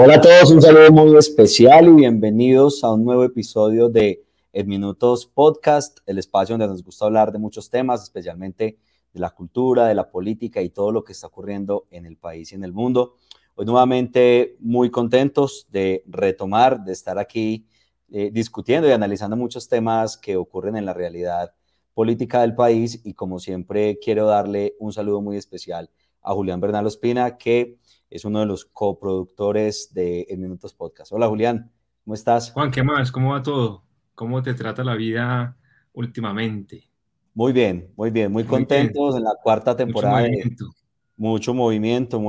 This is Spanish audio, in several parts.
Hola a todos, un saludo muy especial y bienvenidos a un nuevo episodio de En Minutos Podcast, el espacio donde nos gusta hablar de muchos temas, especialmente de la cultura, de la política y todo lo que está ocurriendo en el país y en el mundo. Hoy nuevamente muy contentos de retomar, de estar aquí eh, discutiendo y analizando muchos temas que ocurren en la realidad política del país y como siempre quiero darle un saludo muy especial a Julián Bernal Espina, que es uno de los coproductores de En Minutos Podcast. Hola Julián, ¿cómo estás? Juan, ¿qué más? ¿Cómo va todo? ¿Cómo te trata la vida últimamente? Muy bien, muy bien, muy, contentos en la cuarta temporada. Mucho movimiento, mucho movimiento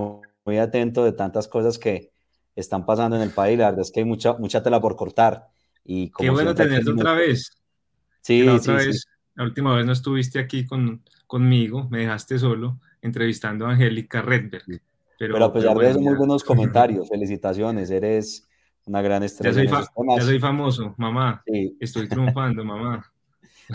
muy, atento de tantas cosas que están pasando en el país. La verdad es que hay mucha, mucha tela por cortar. Y Qué bueno tenerte otra vez. Sí, la sí, sí. La última vez no estuviste aquí con, conmigo, me dejaste solo entrevistando a Angélica Redberg. Pero, a pesar de eso, muy buenos comentarios. Felicitaciones, eres una gran estrella. Ya soy, famoso, mamá. Estoy triunfando, mamá.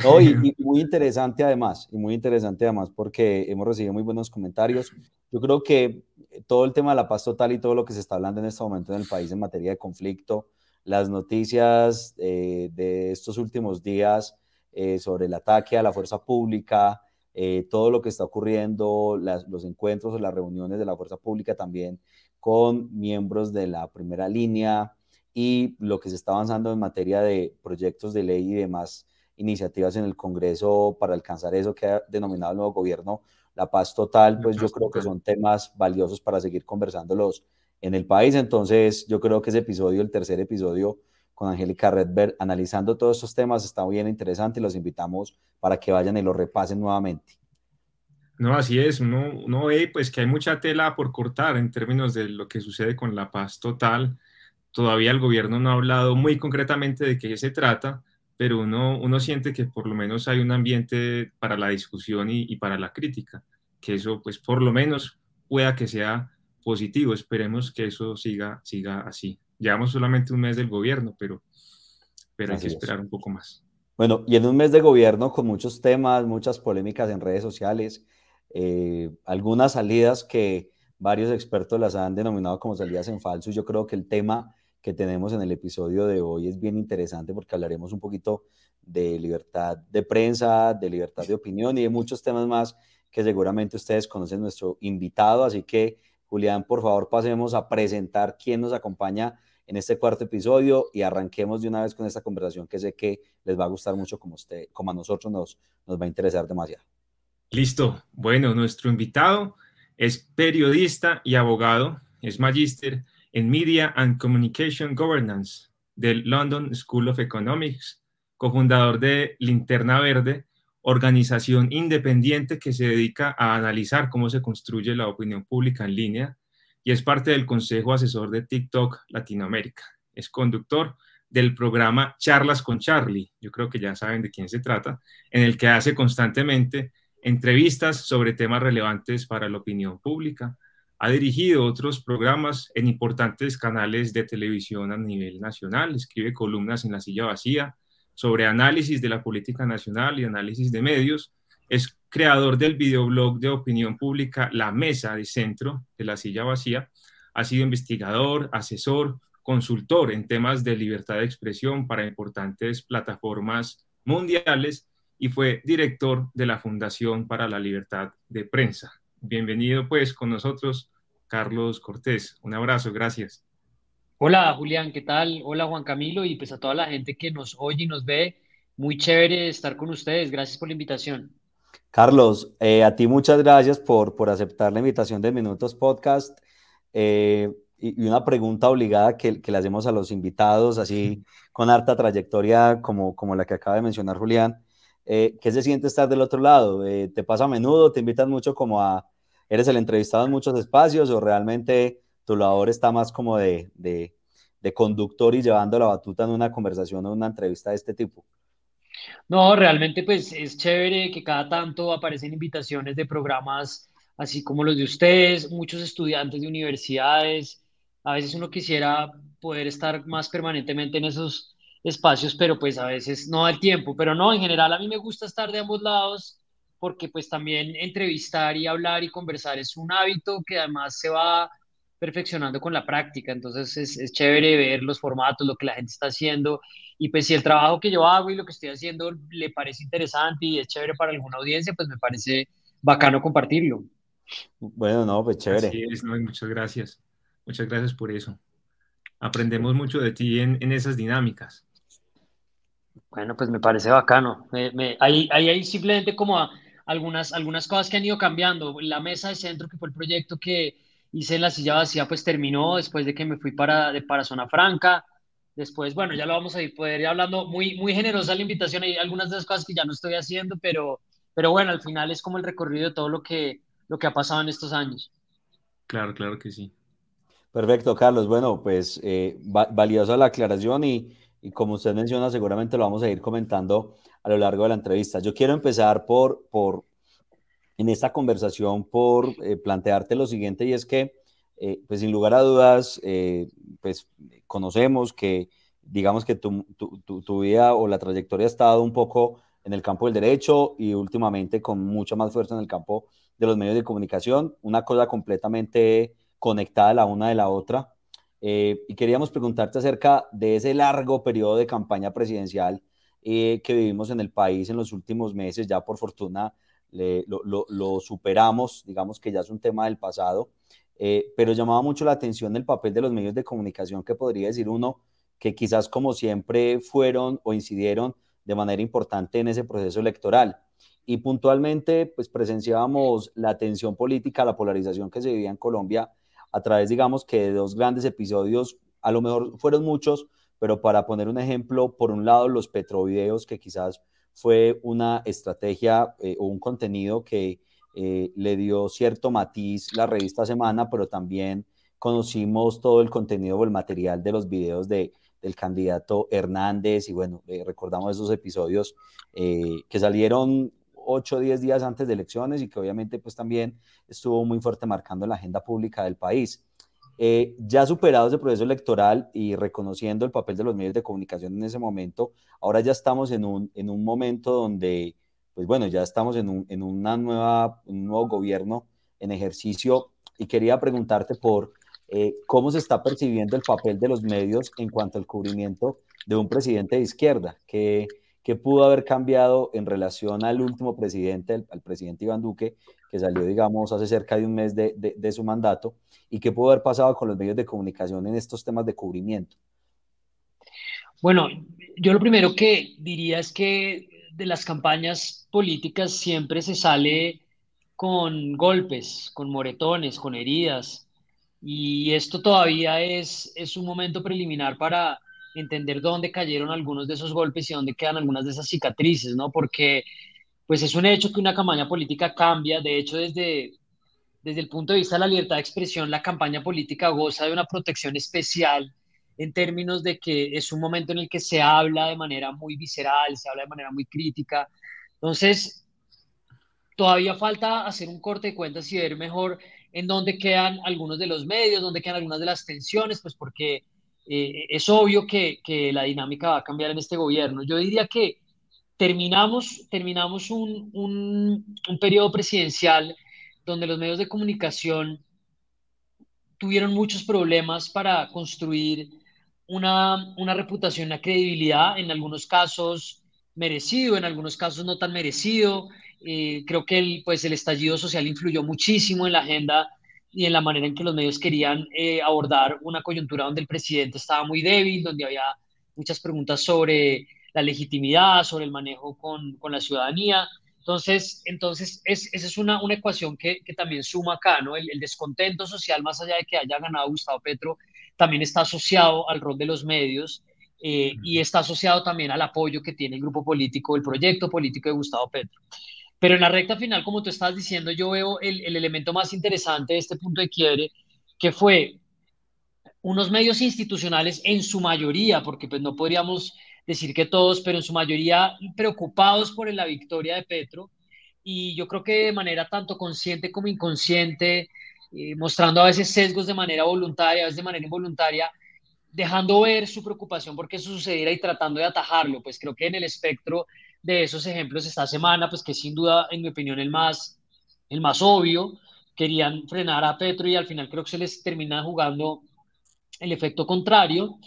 No, y, muy interesante además, y muy interesante además porque hemos recibido muy buenos comentarios. Yo creo que todo el tema de la paz total y todo lo que se está hablando en este momento en el país en materia de conflicto, las noticias eh, de estos últimos días eh, sobre el ataque a la fuerza pública, eh, todo lo que está ocurriendo, los encuentros o las reuniones de la fuerza pública también con miembros de la primera línea y lo que se está avanzando en materia de proyectos de ley y demás iniciativas en el Congreso para alcanzar eso que ha denominado el nuevo gobierno, la paz total, pues yo creo que son temas valiosos para seguir conversándolos en el país. Entonces, yo creo que ese episodio, el tercer episodio, con Angélica Redberg, analizando todos estos temas. Está bien interesante y los invitamos para que vayan y lo repasen nuevamente. No, así es. Uno, uno ve pues que hay mucha tela por cortar en términos de lo que sucede con la paz total. Todavía el gobierno no ha hablado muy concretamente de qué se trata, pero uno, uno siente que por lo menos hay un ambiente para la discusión y, y para la crítica, que eso pues por lo menos pueda que sea positivo. Esperemos que eso siga, siga así. Llevamos solamente un mes del gobierno, pero, pero hay que esperar un poco más. Bueno, y en un mes de gobierno con muchos temas, muchas polémicas en redes sociales, eh, algunas salidas que varios expertos las han denominado como salidas en falso. Yo creo que el tema que tenemos en el episodio de hoy es bien interesante porque hablaremos un poquito de libertad de prensa, de libertad de opinión y de muchos temas más que seguramente ustedes conocen nuestro invitado. Así que Julián, por favor, pasemos a presentar quién nos acompaña en este cuarto episodio y arranquemos de una vez con esta conversación que sé que les va a gustar mucho como, usted, como a nosotros nos, nos va a interesar demasiado. Listo. Bueno, nuestro invitado es periodista y abogado, es magíster en Media and Communication Governance del London School of Economics, cofundador de Linterna Verde organización independiente que se dedica a analizar cómo se construye la opinión pública en línea y es parte del Consejo Asesor de TikTok Latinoamérica. Es conductor del programa Charlas con Charlie, yo creo que ya saben de quién se trata, en el que hace constantemente entrevistas sobre temas relevantes para la opinión pública. Ha dirigido otros programas en importantes canales de televisión a nivel nacional, escribe columnas en La Silla Vacía, sobre análisis de la política nacional y análisis de medios. Es creador del videoblog de opinión pública La Mesa de Centro de la Silla Vacía. Ha sido investigador, asesor, consultor en temas de libertad de expresión para importantes plataformas mundiales y fue director de la Fundación para la Libertad de Prensa. Bienvenido pues con nosotros, Carlos Cortés. Un abrazo, gracias. Hola Julián, ¿qué tal? Hola Juan Camilo y pues a toda la gente que nos oye y nos ve. Muy chévere estar con ustedes. Gracias por la invitación. Carlos, eh, a ti muchas gracias por, por aceptar la invitación de Minutos Podcast. Eh, y, una pregunta obligada que, que, le hacemos a los invitados, así con harta trayectoria como, como la que acaba de mencionar Julián. Eh, ¿Qué se siente estar del otro lado? ¿Te pasa a menudo? ¿Te invitan mucho como a... ¿Eres el entrevistado en muchos espacios o realmente tu labor está más como de, de, de conductor y llevando la batuta en una conversación o una entrevista de este tipo. No, realmente pues es chévere que cada tanto aparecen invitaciones de programas así como los de ustedes, muchos estudiantes de universidades. A veces uno quisiera poder estar más permanentemente en esos espacios, pero pues a veces no da el tiempo. Pero no, en general a mí me gusta estar de ambos lados porque pues también entrevistar y hablar y conversar es un hábito que además se va perfeccionando con la práctica. Entonces es, es, chévere ver los formatos, lo que la gente está haciendo. Y pues si el trabajo que yo hago y lo que estoy haciendo le parece interesante y es chévere para alguna audiencia, pues me parece bacano compartirlo. Bueno, no, pues chévere. muchas gracias. Muchas gracias por eso. Aprendemos mucho de ti en, en esas dinámicas. Bueno, pues me parece bacano. Me, ahí, hay simplemente como algunas, algunas cosas que han ido cambiando. La mesa de centro, que fue el proyecto que hice en la silla vacía, pues terminó después de que me fui para, de, para Zona Franca. Después, bueno, ya lo vamos a ir, poder ir hablando. Muy, muy generosa la invitación. Hay algunas de las cosas que ya no estoy haciendo, pero, pero bueno, al final es como el recorrido de todo lo que, lo que ha pasado en estos años. Claro, claro que sí. Perfecto, Carlos. Bueno, pues eh, valiosa la aclaración y, y como usted menciona, seguramente lo vamos a ir comentando a lo largo de la entrevista. Yo quiero empezar por, por en esta conversación, por eh, plantearte lo siguiente, y es que, eh, pues sin lugar a dudas, eh, pues conocemos que, digamos que tu, tu, tu, vida o la trayectoria ha estado un poco en el campo del derecho y últimamente con mucha más fuerza en el campo de los medios de comunicación, una cosa completamente conectada la una de la otra. Eh, y queríamos preguntarte acerca de ese largo periodo de campaña presidencial eh, que vivimos en el país en los últimos meses. Ya por fortuna lo, superamos, digamos que ya es un tema del pasado, eh, pero llamaba mucho la atención el papel de los medios de comunicación, que podría decir uno que quizás como siempre fueron o incidieron de manera importante en ese proceso electoral. Y puntualmente, pues presenciábamos la tensión política, la polarización que se vivía en Colombia a través, digamos, que de dos grandes episodios, a lo mejor fueron muchos, pero para poner un ejemplo, por un lado, los petrovideos, que quizás fue una estrategia eh, o un contenido que eh, le dio cierto matiz la revista Semana, pero también conocimos todo el contenido o el material de los videos de, del candidato Hernández y bueno, eh, recordamos esos episodios que salieron 8 o 10 días antes de elecciones y que obviamente pues también estuvo muy fuerte marcando la agenda pública del país. Eh, ya superado ese proceso electoral y reconociendo el papel de los medios de comunicación en ese momento, ahora ya estamos en un, en un momento donde, pues bueno, ya estamos en un, en una nueva, un nuevo gobierno en ejercicio y quería preguntarte por eh, cómo se está percibiendo el papel de los medios en cuanto al cubrimiento de un presidente de izquierda, que ¿Qué pudo haber cambiado en relación al último presidente, al presidente Iván Duque, que salió, digamos, hace cerca de un mes de, de, su mandato? ¿Y qué pudo haber pasado con los medios de comunicación en estos temas de cubrimiento? Bueno, yo lo primero que diría es que de las campañas políticas siempre se sale con golpes, con moretones, con heridas. Y esto todavía es, es un momento preliminar para entender dónde cayeron algunos de esos golpes y dónde quedan algunas de esas cicatrices, ¿no? Porque pues es un hecho que una campaña política cambia, de hecho desde, desde el punto de vista de la libertad de expresión, la campaña política goza de una protección especial en términos de que es un momento en el que se habla de manera muy visceral, se habla de manera muy crítica. Entonces, todavía falta hacer un corte de cuentas y ver mejor en dónde quedan algunos de los medios, dónde quedan algunas de las tensiones, pues porque eh, es obvio que, que, la dinámica va a cambiar en este gobierno. Yo diría que terminamos, terminamos un, un, un periodo presidencial donde los medios de comunicación tuvieron muchos problemas para construir una, una, reputación, una credibilidad, en algunos casos merecido, en algunos casos no tan merecido. Eh, creo que el, pues, el estallido social influyó muchísimo en la agenda y en la manera en que los medios querían eh, abordar una coyuntura donde el presidente estaba muy débil, donde había muchas preguntas sobre la legitimidad, sobre el manejo con, con la ciudadanía. Entonces, entonces es, esa es una, una ecuación que, que, también suma acá, ¿no? El, el, descontento social, más allá de que haya ganado Gustavo Petro, también está asociado al rol de los medios eh, y está asociado también al apoyo que tiene el grupo político, el proyecto político de Gustavo Petro. Pero en la recta final, como tú estás diciendo, yo veo el, el elemento más interesante de este punto de quiebre, que fue unos medios institucionales en su mayoría, porque pues no podríamos decir que todos, pero en su mayoría preocupados por la victoria de Petro, y yo creo que de manera tanto consciente como inconsciente, eh, mostrando a veces sesgos de manera voluntaria, a veces de manera involuntaria, dejando ver su preocupación porque eso sucediera y tratando de atajarlo. Pues creo que en el espectro de esos ejemplos esta semana, pues que sin duda, en mi opinión, el más, el más obvio querían frenar a Petro y al final creo que se les termina jugando el efecto contrario.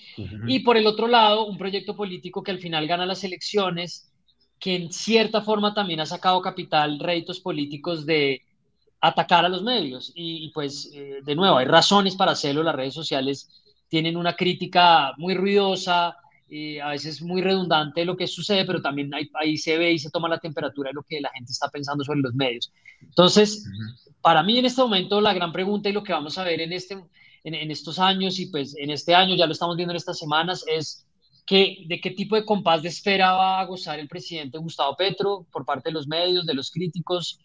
Y por el otro lado, un proyecto político que al final gana las elecciones, que en cierta forma también ha sacado capital, réditos políticos de atacar a los medios. Y, pues, eh, de nuevo, hay razones para hacerlo. Las redes sociales tienen una crítica muy ruidosa, eh, a veces muy redundante de lo que sucede, pero también ahí, se ve y se toma la temperatura de lo que la gente está pensando sobre los medios. Entonces, para mí en este momento la gran pregunta y lo que vamos a ver en, este, en, estos años y pues en este año, ya lo estamos viendo en estas semanas, es que, de qué tipo de compás de espera va a gozar el presidente Gustavo Petro por parte de los medios, de los críticos,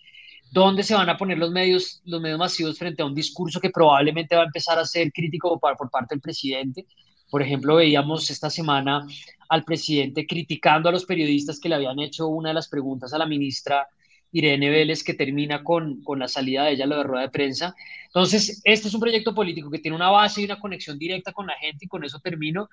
dónde se van a poner los medios, los medios masivos frente a un discurso que probablemente va a empezar a ser crítico por, por parte del presidente. Por ejemplo, veíamos esta semana al presidente criticando a los periodistas que le habían hecho una de las preguntas a la ministra Irene Vélez, que termina con, con la salida de ella a la rueda de prensa. Entonces, este es un proyecto político que tiene una base y una conexión directa con la gente, y con eso termino,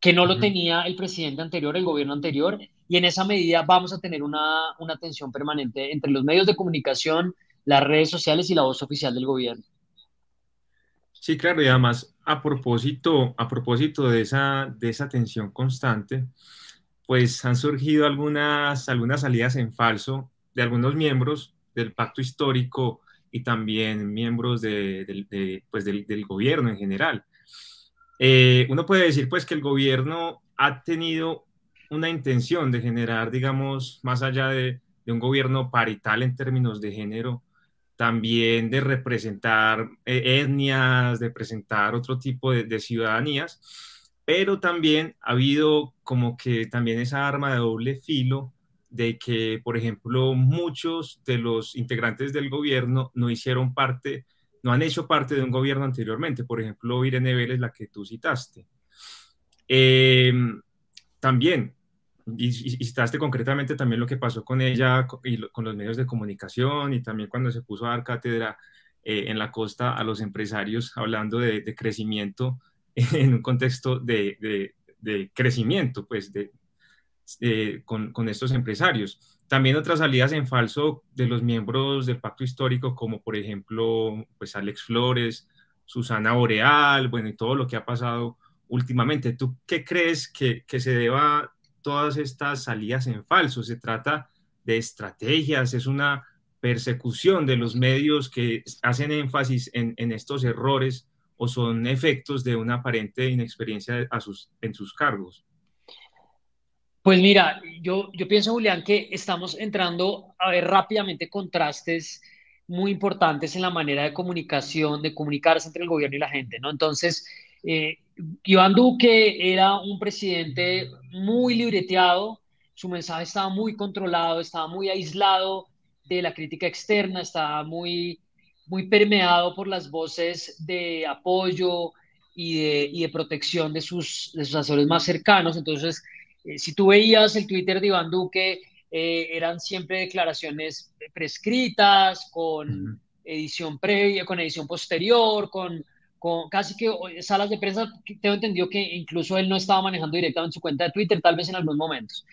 que no lo tenía el presidente anterior, el gobierno anterior, y en esa medida vamos a tener una, una tensión permanente entre los medios de comunicación, las redes sociales y la voz oficial del gobierno. Sí, claro, y además a propósito, a propósito de esa, de esa tensión constante, pues han surgido algunas, algunas salidas en falso de algunos miembros del pacto histórico y también miembros de, pues del, gobierno en general. Eh, uno puede decir pues que el gobierno ha tenido una intención de generar, digamos, más allá de, un gobierno parital en términos de género, también de representar eh, etnias, de presentar otro tipo de, ciudadanías, pero también ha habido como que también esa arma de doble filo de que, por ejemplo, muchos de los integrantes del gobierno no hicieron parte, no han hecho parte de un gobierno anteriormente, por ejemplo, Irene Vélez, la que tú citaste. Em, también y, citaste concretamente también lo que pasó con ella y con los medios de comunicación y también cuando se puso a dar cátedra eh, en la costa a los empresarios hablando de, crecimiento en un contexto de, de, crecimiento, pues, de, con, con, estos empresarios. También otras salidas en falso de los miembros del pacto histórico, como por ejemplo, pues, Alex Flores, Susana Boreal, bueno, y todo lo que ha pasado últimamente. ¿Tú qué crees que, que se deba todas estas salidas en falso, se trata de estrategias, es una persecución de los medios que hacen énfasis en, estos errores o son efectos de una aparente inexperiencia en sus cargos. Pues mira, yo, yo pienso, Julián, que estamos entrando a ver rápidamente contrastes muy importantes en la manera de comunicación, de comunicarse entre el gobierno y la gente, ¿no? Entonces, eh, Iván Duque era un presidente muy libreteado, su mensaje estaba muy controlado, estaba muy aislado de la crítica externa, estaba muy, muy permeado por las voces de apoyo y de, y de protección de sus, de sus asesores más cercanos. Entonces, eh, si tú veías el Twitter de Iván Duque, eh, eran siempre declaraciones prescritas, con edición previa, con edición posterior, con con casi que salas de prensa, tengo entendido que incluso él no estaba manejando directamente su cuenta de Twitter, tal vez en algunos momentos.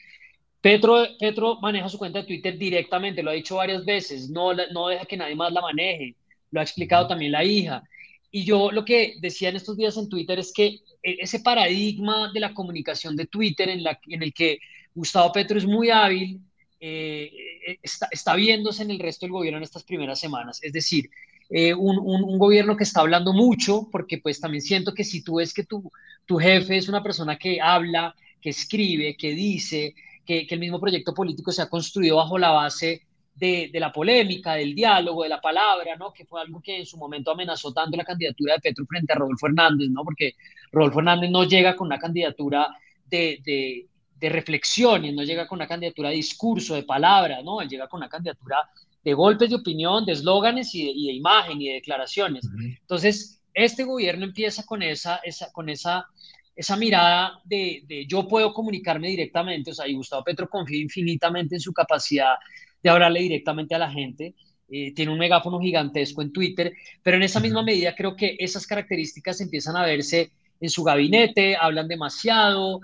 Petro, Petro maneja su cuenta de Twitter directamente, lo ha dicho varias veces, no, no deja que nadie más la maneje, lo ha explicado también la hija. Y yo lo que decía en estos días en Twitter es que e, ese paradigma de la comunicación de Twitter en, la, en el que Gustavo Petro es muy hábil, eh, e, está, está viéndose en el resto del gobierno en estas primeras semanas. Es decir, eh, un, un, gobierno que está hablando mucho, porque pues también siento que si tú ves que tu, tu jefe es una persona que habla, que escribe, que dice, que, el mismo proyecto político se ha construido bajo la base de, de, la polémica, del diálogo, de la palabra, ¿no? Que fue algo que en su momento amenazó tanto la candidatura de Petro frente a Rodolfo Hernández, ¿no? Porque Rodolfo Hernández no llega con una candidatura de, de, de reflexiones, no llega con una candidatura de discurso, de palabra, ¿no? Él llega con una candidatura de golpes de opinión, de eslóganes y, de, imagen y de declaraciones. Entonces, este gobierno empieza con esa, esa, con esa, esa mirada de, de, yo puedo comunicarme directamente, o sea, y Gustavo Petro confía infinitamente en su capacidad de hablarle directamente a la gente. Eh, tiene un megáfono gigantesco en Twitter, pero en esa misma medida creo que esas características empiezan a verse en su gabinete, hablan demasiado,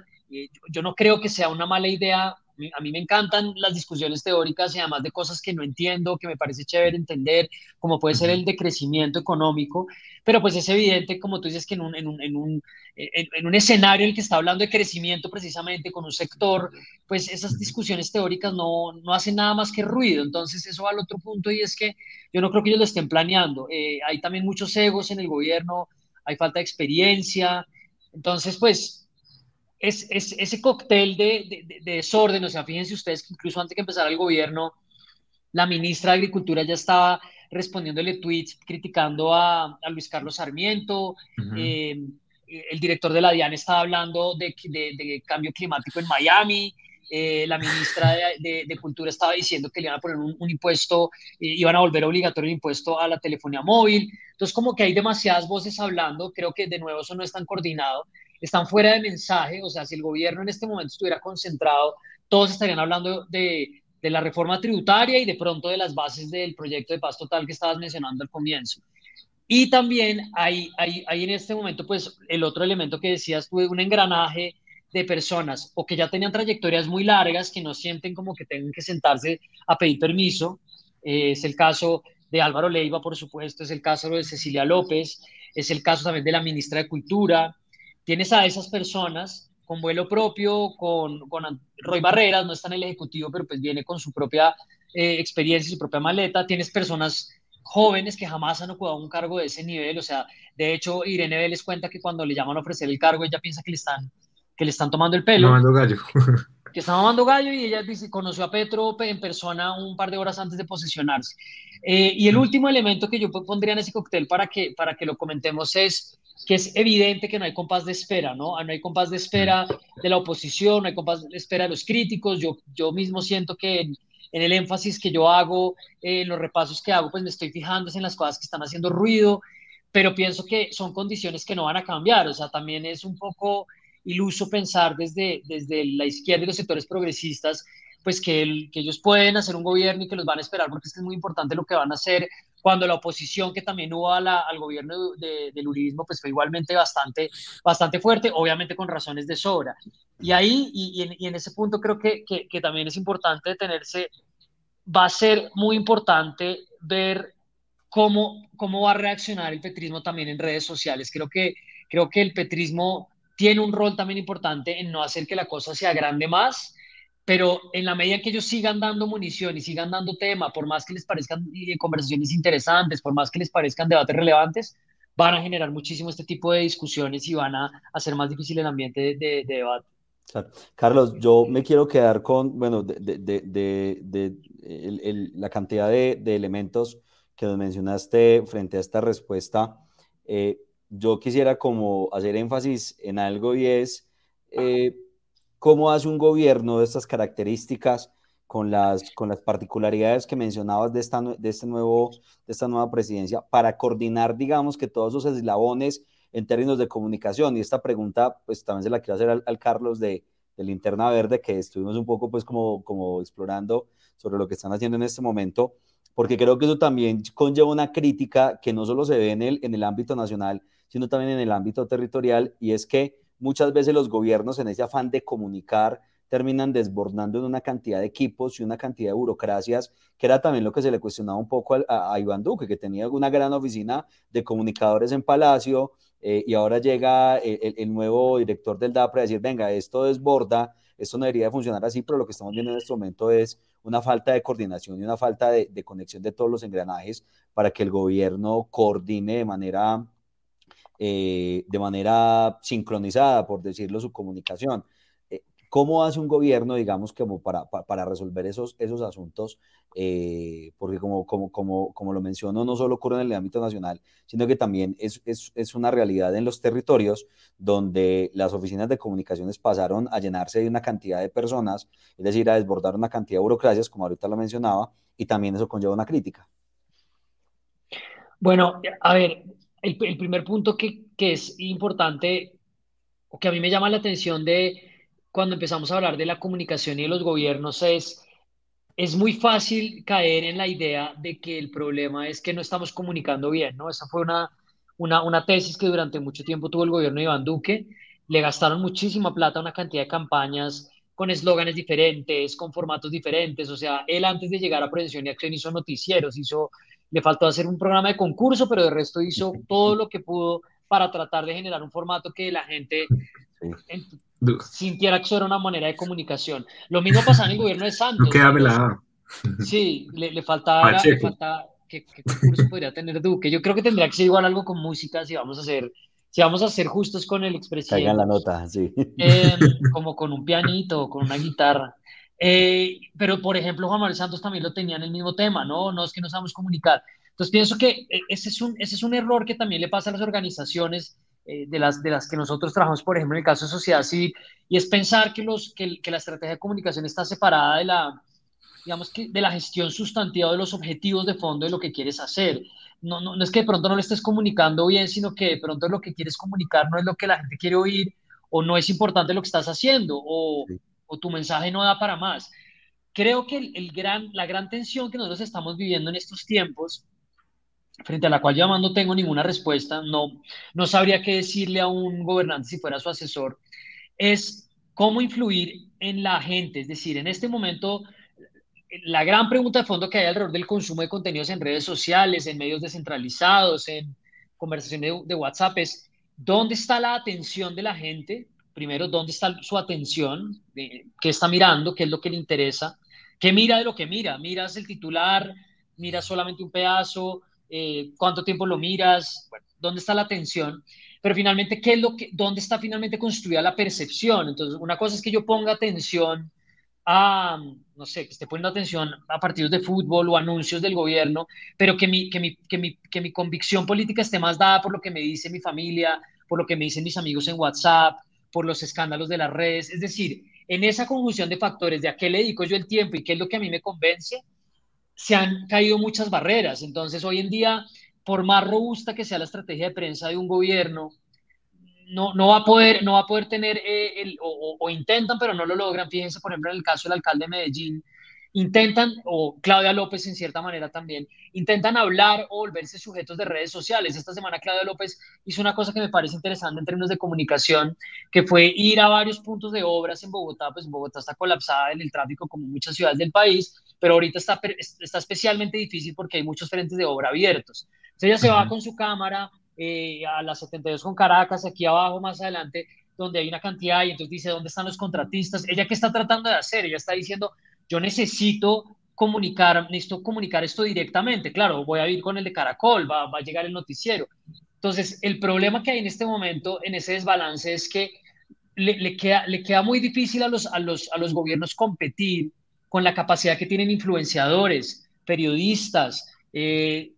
yo no creo que sea una mala idea a mí me encantan las discusiones teóricas y además de cosas que no entiendo, que me parece chévere entender, como puede ser el decrecimiento económico, pero pues es evidente, como tú dices, que en un, en un, en un, en, un escenario en el que está hablando de crecimiento precisamente con un sector, pues esas discusiones teóricas no, no hacen nada más que ruido. Entonces eso va al otro punto y es que yo no creo que ellos lo estén planeando. Eh, hay también muchos egos en el gobierno, hay falta de experiencia. Entonces, pues es, ese cóctel de, desorden, o sea, fíjense ustedes que incluso antes de que empezara el gobierno, la ministra de Agricultura ya estaba respondiéndole tweets criticando a, Luis Carlos Sarmiento, eh, el director de la DIAN estaba hablando de, cambio climático en Miami, eh, la ministra de, Cultura estaba diciendo que le iban a poner un, impuesto, eh, iban a volver obligatorio el impuesto a la telefonía móvil. Entonces, como que hay demasiadas voces hablando, creo que de nuevo eso no es tan coordinado están fuera de mensaje, o sea, si el gobierno en este momento estuviera concentrado, todos estarían hablando de, de la reforma tributaria y de pronto de las bases del proyecto de paz total que estabas mencionando al comienzo. Y también hay, hay, hay en este momento, pues, el otro elemento que decías, tuve un engranaje de personas o que ya tenían trayectorias muy largas, que no sienten como que tengan que sentarse a pedir permiso. Eh, es el caso de Álvaro Leiva, por supuesto, es el caso de Cecilia López, es el caso también de la ministra de Cultura, tienes a esas personas con vuelo propio, con, con Roy Barreras, no está en el Ejecutivo, pero pues viene con su propia eh, experiencia, su propia maleta. Tienes personas jóvenes que jamás han ocupado un cargo de ese nivel. O sea, de hecho, Irene Vélez cuenta que cuando le llaman a ofrecer el cargo, ella piensa que le están, que le están tomando el pelo. Tomando gallo. que está mamando gallo y ella dice, conoció a Petro en persona un par de horas antes de posesionarse. Eh, y el último elemento que yo pondría en ese cóctel para que, para que lo comentemos es que es evidente que no hay compás de espera, ¿no? No hay compás de espera de la oposición, no hay compás de espera de los críticos. Yo, yo mismo siento que en, el énfasis que yo hago, en los repasos que hago, pues me estoy fijando en las cosas que están haciendo ruido, pero pienso que son condiciones que no van a cambiar. O sea, también es un poco iluso pensar desde, desde la izquierda y los sectores progresistas pues que, que, ellos pueden hacer un gobierno y que los van a esperar, porque es, que es muy importante lo que van a hacer cuando la oposición que también hubo al gobierno de, del uribismo, pues fue igualmente bastante, bastante fuerte, obviamente con razones de sobra. Y ahí, y, en, y en, ese punto creo que, que, que, también es importante detenerse, va a ser muy importante ver cómo, cómo va a reaccionar el petrismo también en redes sociales. Creo que, creo que el petrismo tiene un rol también importante en no hacer que la cosa sea grande más, pero en la medida que ellos sigan dando munición y sigan dando tema, por más que les parezcan eh, conversaciones interesantes, por más que les parezcan debates relevantes, van a generar muchísimo este tipo de discusiones y van a hacer más difícil el ambiente de, debate. Carlos, yo me quiero quedar con, bueno, de, de la cantidad de, elementos que nos mencionaste frente a esta respuesta. Eh, yo quisiera como hacer énfasis en algo y es... Eh, ¿Cómo hace un gobierno de estas características con las, con las particularidades que mencionabas de esta, de, este nuevo, de esta nueva presidencia para coordinar, digamos, que todos esos eslabones en términos de comunicación? Y esta pregunta, pues también se la quiero hacer al, Carlos de, de, Linterna Verde, que estuvimos un poco, pues, como, como explorando sobre lo que están haciendo en este momento, porque creo que eso también conlleva una crítica que no solo se ve en el, en el ámbito nacional, sino también en el ámbito territorial, y es que muchas veces los gobiernos en ese afán de comunicar terminan desbordando en una cantidad de equipos y una cantidad de burocracias, que era también lo que se le cuestionaba un poco a, Iván Duque, que tenía una gran oficina de comunicadores en Palacio, eh, y ahora llega el, nuevo director del DAPRE a decir, venga, esto desborda, esto no debería funcionar así, pero lo que estamos viendo en este momento es una falta de coordinación y una falta de, de conexión de todos los engranajes para que el gobierno coordine de manera eh, de manera sincronizada, por decirlo, su comunicación. Eh, ¿Cómo hace un gobierno, digamos, como para, para, resolver esos, esos asuntos? Eh, porque como, como, como, como lo menciono, no solo ocurre en el ámbito nacional, sino que también es, es, es, una realidad en los territorios donde las oficinas de comunicaciones pasaron a llenarse de una cantidad de personas, es decir, a desbordar una cantidad de burocracias, como ahorita lo mencionaba, y también eso conlleva una crítica. Bueno, a ver, el, primer punto que, que, es importante, o que a mí me llama la atención de cuando empezamos a hablar de la comunicación y de los gobiernos es, es muy fácil caer en la idea de que el problema es que no estamos comunicando bien, ¿no? Esa fue una, una, una tesis que durante mucho tiempo tuvo el gobierno de Iván Duque le gastaron muchísima plata a una cantidad de campañas con eslóganes diferentes, con formatos diferentes. O sea, él antes de llegar a Prevención y Acción hizo noticieros, hizo, le faltó hacer un programa de concurso, pero de resto hizo todo lo que pudo para tratar de generar un formato que la gente sintiera que eso era una manera de comunicación. Lo mismo pasa en el gobierno de Santos. No Sí, le, le falta, le falta ¿qué, concurso podría tener Duque? Yo creo que tendría que ser igual algo con música si vamos a hacer si vamos a ser justos con el expresidente. Caigan la nota, sí. Em, como con un pianito, con una guitarra. Eh, pero, por ejemplo, Juan Manuel Santos también lo tenía en el mismo tema, ¿no? No es que no sabemos comunicar. Entonces, pienso que eh, ese es un, ese es un error que también le pasa a las organizaciones eh, de, las, de las que nosotros trabajamos, por ejemplo, en el caso de sociedad civil, y es pensar que, los, que, que la estrategia de comunicación está separada de la, digamos que de la gestión sustantiva de los objetivos de fondo de lo que quieres hacer no, no, es que de pronto no lo estés comunicando bien, sino que de pronto lo que quieres comunicar no es lo que la gente quiere oír o no es importante lo que estás haciendo o, o tu mensaje no da para más. Creo que el, gran, la gran tensión que nosotros estamos viviendo en estos tiempos, frente a la cual yo no tengo ninguna respuesta, no, no sabría qué decirle a un gobernante si fuera su asesor, es cómo influir en la gente. Es decir, en este momento la gran pregunta de fondo que hay alrededor del consumo de contenidos en redes sociales, en medios descentralizados, en conversaciones de, WhatsApp es, ¿dónde está la atención de la gente? Primero, ¿dónde está su atención? ¿Qué está mirando? ¿Qué es lo que le interesa? ¿Qué mira de lo que mira? ¿Miras el titular? ¿Miras solamente un pedazo? Eh, ¿Cuánto tiempo lo miras? ¿Dónde está la atención? Pero finalmente, ¿qué es lo que, ¿dónde está finalmente construida la percepción? Entonces, una cosa es que yo ponga atención a, no sé, que esté poniendo atención a partidos de fútbol o anuncios del gobierno, pero que mi, que mi, que mi, que mi convicción política esté más dada por lo que me dice mi familia, por lo que me dicen mis amigos en WhatsApp, por los escándalos de las redes. Es decir, en esa conjunción de factores de a qué le dedico yo el tiempo y qué es lo que a mí me convence, se han caído muchas barreras. Entonces, hoy en día, por más robusta que sea la estrategia de prensa de un gobierno, no, no, va a poder, no va a poder tener, eh, el, o, intentan, pero no lo logran. Fíjense, por ejemplo, en el caso del alcalde de Medellín, intentan, o Claudia López en cierta manera también, intentan hablar o volverse sujetos de redes sociales. Esta semana Claudia López hizo una cosa que me parece interesante en términos de comunicación, que fue ir a varios puntos de obras en Bogotá, pues Bogotá está colapsada en el tráfico como muchas ciudades del país, pero ahorita está, está especialmente difícil porque hay muchos frentes de obra abiertos. Entonces ella se va con su cámara, eh, a las 72 con Caracas, aquí abajo más adelante, donde hay una cantidad, y entonces dice, ¿dónde están los contratistas? Ella qué está tratando de hacer? Ella está diciendo, yo necesito comunicar, necesito comunicar esto directamente. Claro, voy a ir con el de Caracol, va, va a llegar el noticiero. Entonces, el problema que hay en este momento, en ese desbalance, es que le, queda, le queda muy difícil a los, a, los, a los gobiernos competir con la capacidad que tienen influenciadores, periodistas, eh,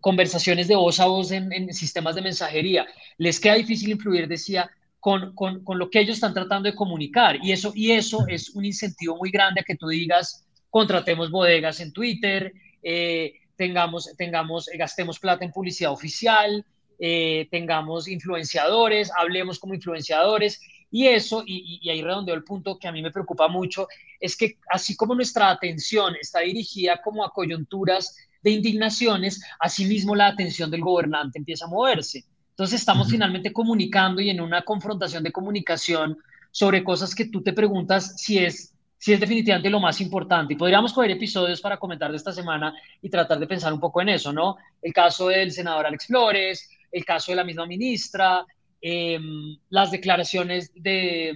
conversaciones de voz a voz en, sistemas de mensajería. Les queda difícil influir, decía, con, con, con, lo que ellos están tratando de comunicar. Y eso, y eso es un incentivo muy grande a que tú digas, contratemos bodegas en Twitter, eh, tengamos, tengamos, gastemos plata en publicidad oficial, eh, tengamos influenciadores, hablemos como influenciadores. Y eso, y, y ahí redondeo el punto que a mí me preocupa mucho, es que así como nuestra atención está dirigida como a coyunturas de indignaciones, asimismo la atención del gobernante empieza a moverse. Entonces estamos finalmente comunicando y en una confrontación de comunicación sobre cosas que tú te preguntas si es, si es definitivamente lo más importante. Y podríamos coger episodios para comentar de esta semana y tratar de pensar un poco en eso, ¿no? El caso del senador Alex Flores, el caso de la misma ministra, em, las declaraciones de,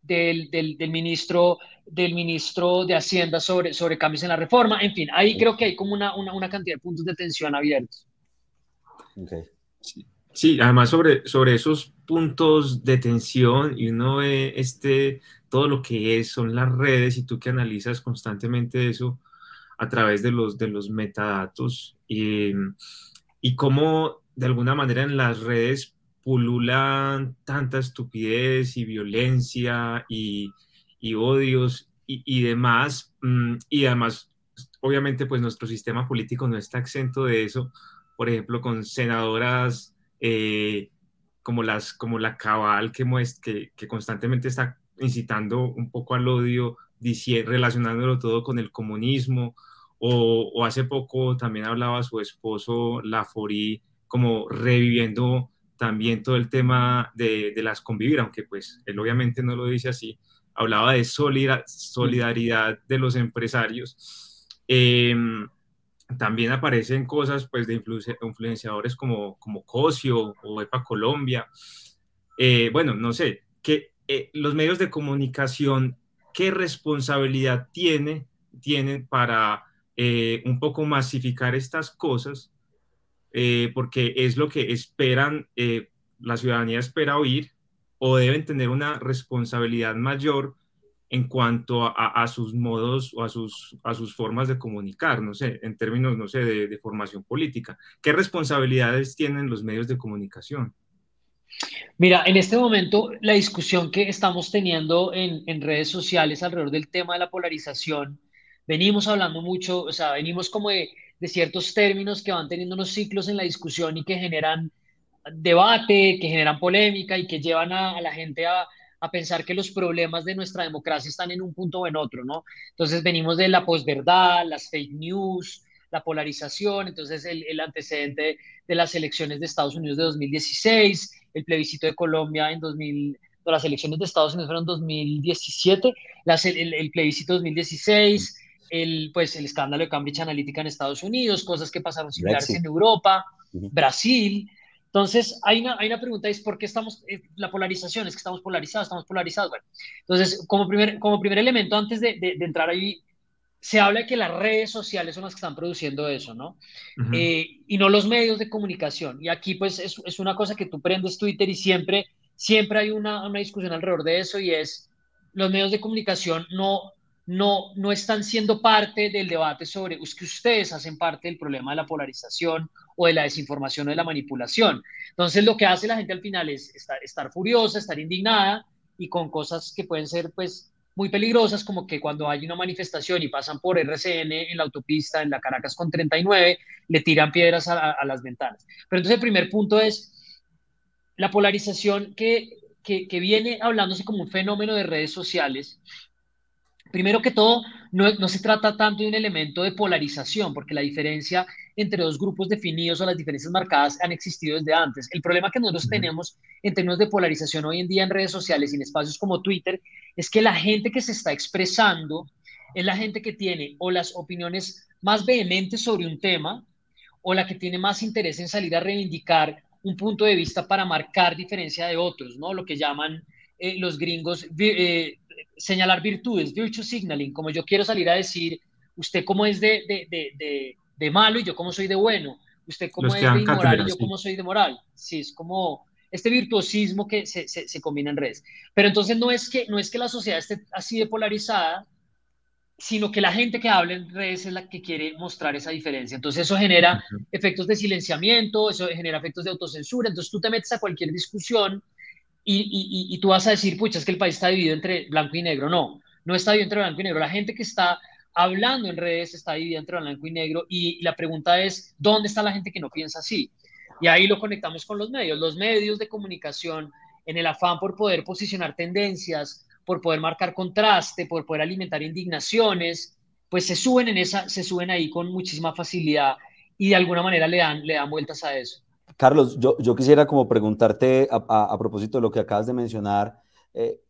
del, del, ministro, del ministro de Hacienda sobre, sobre cambios en la reforma. En fin, ahí creo que hay como una, una, una cantidad de puntos de tensión abiertos. Okay. Sí, además sobre, sobre esos puntos de tensión y uno ve este, todo lo que es, son las redes y tú que analizas constantemente eso a través de los, de los metadatos y, y cómo de alguna manera en las redes pululan tanta estupidez y violencia y, odios y, demás. Mm, y además, obviamente, pues nuestro sistema político no está exento de eso. Por ejemplo, con senadoras eh, como, las, como la Cabal, que, que, que constantemente está incitando un poco al odio, relacionándolo todo con el comunismo. O, hace poco también hablaba su esposo Laforí como reviviendo también todo el tema de, las convivir, aunque pues él obviamente no lo dice así, hablaba de solidaridad de los empresarios. Em, también aparecen cosas pues de influenciadores como, como Cosio o EPA Colombia. Eh, bueno, no sé, que eh, los medios de comunicación, ¿qué responsabilidad tiene, tienen para eh, un poco masificar estas cosas? Eh, porque es lo que esperan, eh, la ciudadanía espera oír, o deben tener una responsabilidad mayor en cuanto a, sus modos o a sus, a sus formas de comunicar, no sé, en términos, no sé, de, formación política. ¿Qué responsabilidades tienen los medios de comunicación? Mira, en este momento la discusión que estamos teniendo en, en, redes sociales alrededor del tema de la polarización, venimos hablando mucho, o sea, venimos como de de ciertos términos que van teniendo unos ciclos en la discusión y que generan debate, que generan polémica y que llevan a, la gente a, pensar que los problemas de nuestra democracia están en un punto o en otro, ¿no? Entonces venimos de la posverdad, las fake news, la polarización, entonces el, antecedente de las elecciones de Estados Unidos de 2016, el plebiscito de Colombia en 2000, las elecciones de Estados Unidos fueron en 2017, las, el, el plebiscito 2016, el, pues, el escándalo de Cambridge Analytica en Estados Unidos, cosas que pasaron similares en Europa, Brasil. Entonces, hay una, hay una pregunta, es ¿por qué estamos, eh, la polarización, es que estamos polarizados, estamos polarizados? Bueno, entonces, como primer, como primer elemento, antes de, de, entrar ahí, se habla de que las redes sociales son las que están produciendo eso, ¿no? Eh, y no los medios de comunicación. Y aquí, pues, es, es, una cosa que tú prendes Twitter y siempre, siempre hay una, una discusión alrededor de eso y es, los medios de comunicación no, no, no están siendo parte del debate sobre, es que ustedes hacen parte del problema de la polarización o de la desinformación o de la manipulación. Entonces lo que hace la gente al final es estar, furiosa, estar indignada y con cosas que pueden ser pues muy peligrosas, como que cuando hay una manifestación y pasan por RCN en la autopista, en la Caracas con 39, le tiran piedras a, las ventanas. Pero entonces el primer punto es la polarización que, que, que viene hablándose como un fenómeno de redes sociales Primero que todo, no, se trata tanto de un elemento de polarización, porque la diferencia entre dos grupos definidos o las diferencias marcadas han existido desde antes. El problema que nosotros tenemos en términos de polarización hoy en día en redes sociales y en espacios como Twitter es que la gente que se está expresando es la gente que tiene o las opiniones más vehementes sobre un tema o la que tiene más interés en salir a reivindicar un punto de vista para marcar diferencia de otros, ¿no? Lo que llaman eh, los gringos eh, señalar virtudes, virtue signaling, como yo quiero salir a decir, usted cómo es de, de, de, de malo y yo cómo soy de bueno, usted cómo es de inmoral y yo cómo soy de moral. Sí, es como este virtuosismo que se, se, se, combina en redes. Pero entonces no es, que, no es que la sociedad esté así de polarizada, sino que la gente que habla en redes es la que quiere mostrar esa diferencia. Entonces eso genera efectos de silenciamiento, eso genera efectos de autocensura. Entonces tú te metes a cualquier discusión y, tú vas a decir, pucha, es que el país está dividido entre blanco y negro. No, no está dividido entre blanco y negro. La gente que está hablando en redes está dividida entre blanco y negro y la pregunta es, ¿dónde está la gente que no piensa así? Y ahí lo conectamos con los medios. Los medios de comunicación, en el afán por poder posicionar tendencias, por poder marcar contraste, por poder alimentar indignaciones, pues se suben en esa, se suben ahí con muchísima facilidad y de alguna manera le dan, le dan vueltas a eso. Carlos, yo, yo quisiera como preguntarte a, propósito de lo que acabas de mencionar, eh,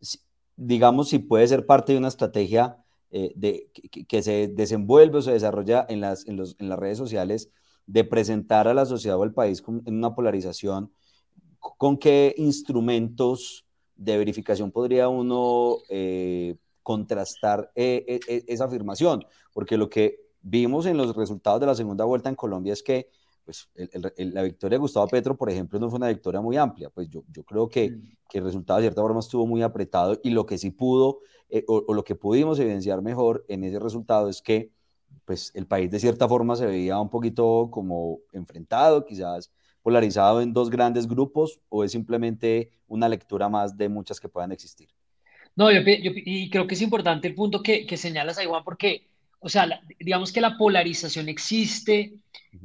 digamos si puede ser parte de una estrategia eh, de, que, se desenvuelve o se desarrolla en las, en, los, en las redes sociales de presentar a la sociedad o al país en una polarización, ¿con qué instrumentos de verificación podría uno eh, contrastar esa afirmación? Porque lo que vimos en los resultados de la segunda vuelta en Colombia es que pues la victoria de Gustavo Petro, por ejemplo, no fue una victoria muy amplia. Pues yo, yo creo que, que, el resultado de cierta forma estuvo muy apretado y lo que sí pudo, eh, o, lo que pudimos evidenciar mejor en ese resultado es que pues el país de cierta forma se veía un poquito como enfrentado, quizás polarizado en dos grandes grupos, o es simplemente una lectura más de muchas que puedan existir. No, yo, y creo que es importante el punto que, que señalas ahí, Juan, porque o sea, digamos que la polarización existe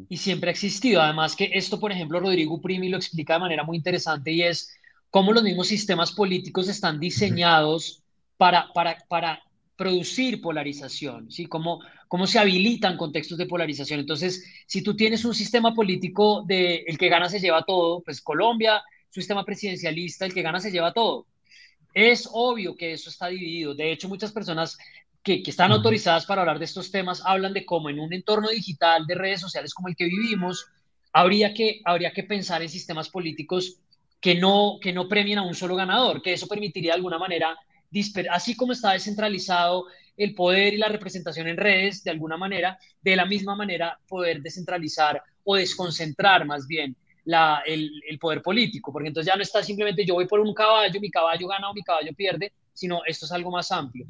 y siempre ha existido. Además que esto, por ejemplo, Rodrigo Primi lo explica de manera muy interesante y es cómo los mismos sistemas políticos están diseñados para, para, para producir polarización, ¿sí? Cómo, cómo se habilitan contextos de polarización. Entonces, si tú tienes un sistema político de el que gana se lleva todo, pues Colombia sistema presidencialista, el que gana se lleva todo. Es obvio que eso está dividido. De hecho, muchas personas que, que, están autorizadas para hablar de estos temas hablan de cómo en un entorno digital de redes sociales como el que vivimos, habría que, habría que pensar en sistemas políticos que no, que no premien a un solo ganador, que eso permitiría de alguna manera, así como está descentralizado el poder y la representación en redes, de alguna manera, de la misma manera poder descentralizar o desconcentrar más bien la, el, el, poder político, porque entonces ya no está simplemente yo voy por un caballo, mi caballo gana o mi caballo pierde, sino esto es algo más amplio.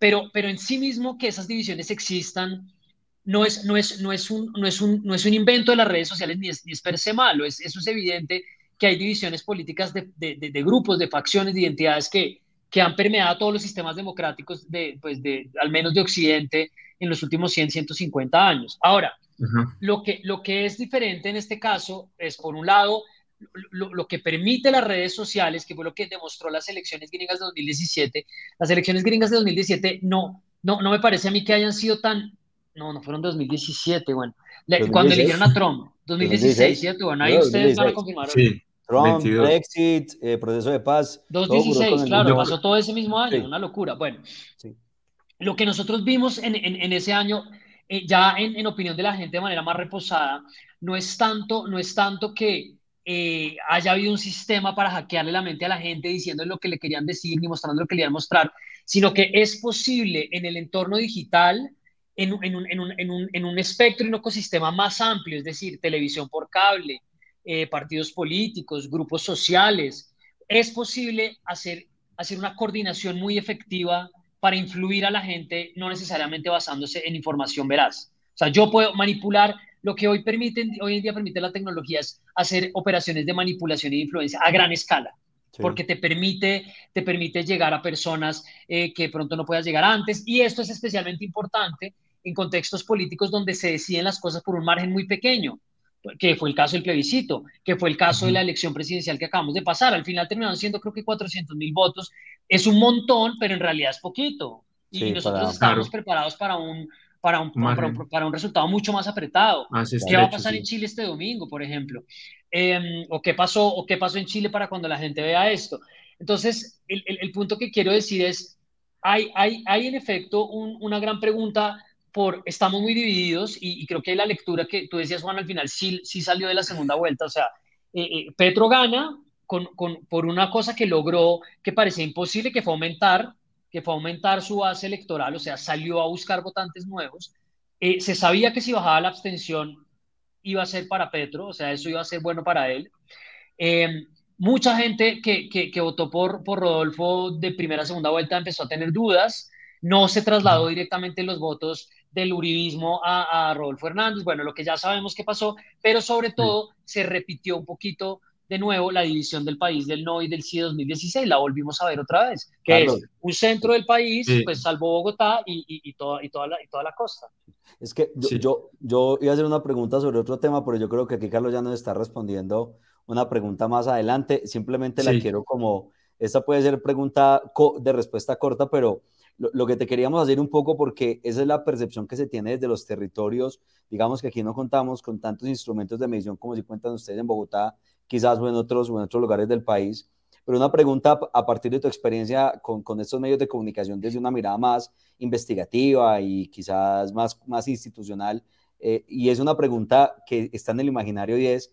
Pero, pero en sí mismo que esas divisiones existan, no es, no es, no es, un, no es, un, no es un invento de las redes sociales ni es, ni es per se malo, es, eso es evidente que hay divisiones políticas de, de, de, grupos, de facciones, de identidades que, que han permeado todos los sistemas democráticos, de, pues de, al menos de Occidente, en los últimos 100, 150 años. Ahora, uh -huh. lo, que, lo que es diferente en este caso es, por un lado, lo, lo, que permite las redes sociales, que fue lo que demostró las elecciones gringas de 2017. Las elecciones gringas de 2017 no, no, no me parece a mí que hayan sido tan... No, no fueron 2017, bueno. 2016. Cuando eligieron a Trump, 2016, 2016. ¿cierto? Bueno, ahí no, ustedes 2016. van a confirmar. Sí. Trump, 22. Brexit, eh, proceso de paz. 2016, claro, pasó todo ese mismo año, sí. una locura. Bueno, sí. lo que nosotros vimos en, en, en ese año, eh, ya en, en, opinión de la gente de manera más reposada, no es tanto, no es tanto que eh, haya habido un sistema para hackearle la mente a la gente diciendo lo que le querían decir ni mostrando lo que le querían mostrar, sino que es posible en el entorno digital, en, en, un, en, un, en, un, un espectro y un ecosistema más amplio, es decir, televisión por cable, eh, partidos políticos, grupos sociales. Es posible hacer, hacer una coordinación muy efectiva para influir a la gente, no necesariamente basándose en información veraz. O sea, yo puedo manipular lo que hoy, permiten, hoy en día permite la tecnología es hacer operaciones de manipulación y de influencia a gran escala. Sí. porque te permite, te permite llegar a personas eh, que pronto no puedas llegar antes. Y esto es especialmente importante en contextos políticos donde se deciden las cosas por un margen muy pequeño que fue el caso del plebiscito, que fue el caso de la elección presidencial que acabamos de pasar. Al final terminaron siendo creo que 400 mil votos. Es un montón, pero en realidad es poquito. Y sí, nosotros para, estamos claro. preparados para un, para un, para un, para, un, resultado mucho más apretado. Más ¿Qué va a pasar sí. en Chile este domingo, por ejemplo? Eh, o, qué pasó, ¿O qué pasó en Chile para cuando la gente vea esto? Entonces, el, el, el punto que quiero decir es, hay, hay, hay en efecto un, una gran pregunta por, estamos muy divididos y, y, creo que la lectura que tú decías, Juan, al final sí, sí salió de la segunda vuelta. O sea, eh, eh, Petro gana con, con, por una cosa que logró que parecía imposible, que fue aumentar, que fue aumentar su base electoral, o sea, salió a buscar votantes nuevos. Eh, se sabía que si bajaba la abstención iba a ser para Petro, o sea, eso iba a ser bueno para él. Eh, mucha gente que, que, que, votó por, por Rodolfo de primera segunda vuelta empezó a tener dudas, no se trasladó directamente los votos del uribismo a, a, Rodolfo Hernández, bueno, lo que ya sabemos que pasó, pero sobre todo se repitió un poquito de nuevo la división del país del no y del sí de 2016, la volvimos a ver otra vez, que es un centro del país, sí. pues salvo Bogotá y, y, y, toda, y, toda la, y toda la costa. Es que yo, sí. yo, yo, iba a hacer una pregunta sobre otro tema, pero yo creo que aquí Carlos ya nos está respondiendo una pregunta más adelante, simplemente la quiero como, esta puede ser pregunta de respuesta corta, pero lo, lo, que te queríamos hacer un poco porque esa es la percepción que se tiene desde los territorios. Digamos que aquí no contamos con tantos instrumentos de medición como si cuentan ustedes en Bogotá, quizás o en otros, o en otros lugares del país. Pero una pregunta a partir de tu experiencia con, con estos medios de comunicación desde una mirada más investigativa y quizás más, más institucional. Eh, y es una pregunta que está en el imaginario y es,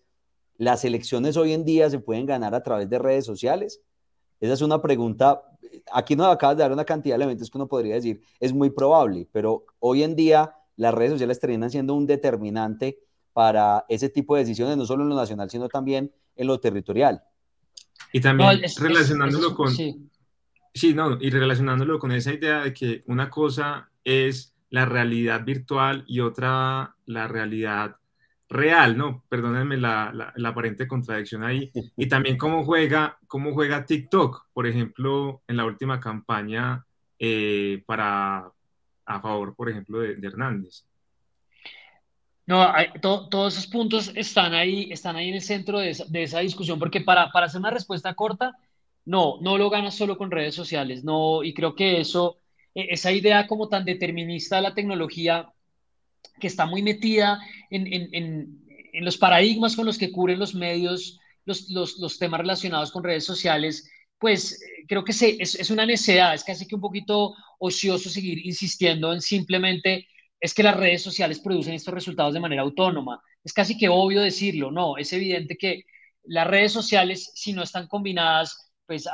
¿las elecciones hoy en día se pueden ganar a través de redes sociales? Esa es una pregunta, aquí nos acabas de dar una cantidad de elementos que uno podría decir, es muy probable, pero hoy en día las redes sociales terminan siendo un determinante para ese tipo de decisiones, no solo en lo nacional, sino también en lo territorial. Y también no, es, relacionándolo es, con... Sí. sí, no, y relacionándolo con esa idea de que una cosa es la realidad virtual y otra la realidad real, ¿no? Perdónenme la, la, la, aparente contradicción ahí. Y también cómo juega, cómo juega TikTok, por ejemplo, en la última campaña eh, para a favor, por ejemplo, de, de Hernández. No, hay, to, todos esos puntos están ahí, están ahí en el centro de esa, de esa discusión, porque para, para, hacer una respuesta corta, no, no lo ganas solo con redes sociales, no, y creo que eso, e, esa idea como tan determinista de la tecnología, que está muy metida en, en, en, en los paradigmas con los que cubren los medios los, los, los temas relacionados con redes sociales, pues creo que se, es, es, una necedad, es casi que un poquito ocioso seguir insistiendo en simplemente es que las redes sociales producen estos resultados de manera autónoma. Es casi que obvio decirlo, no, es evidente que las redes sociales, si no están combinadas, pues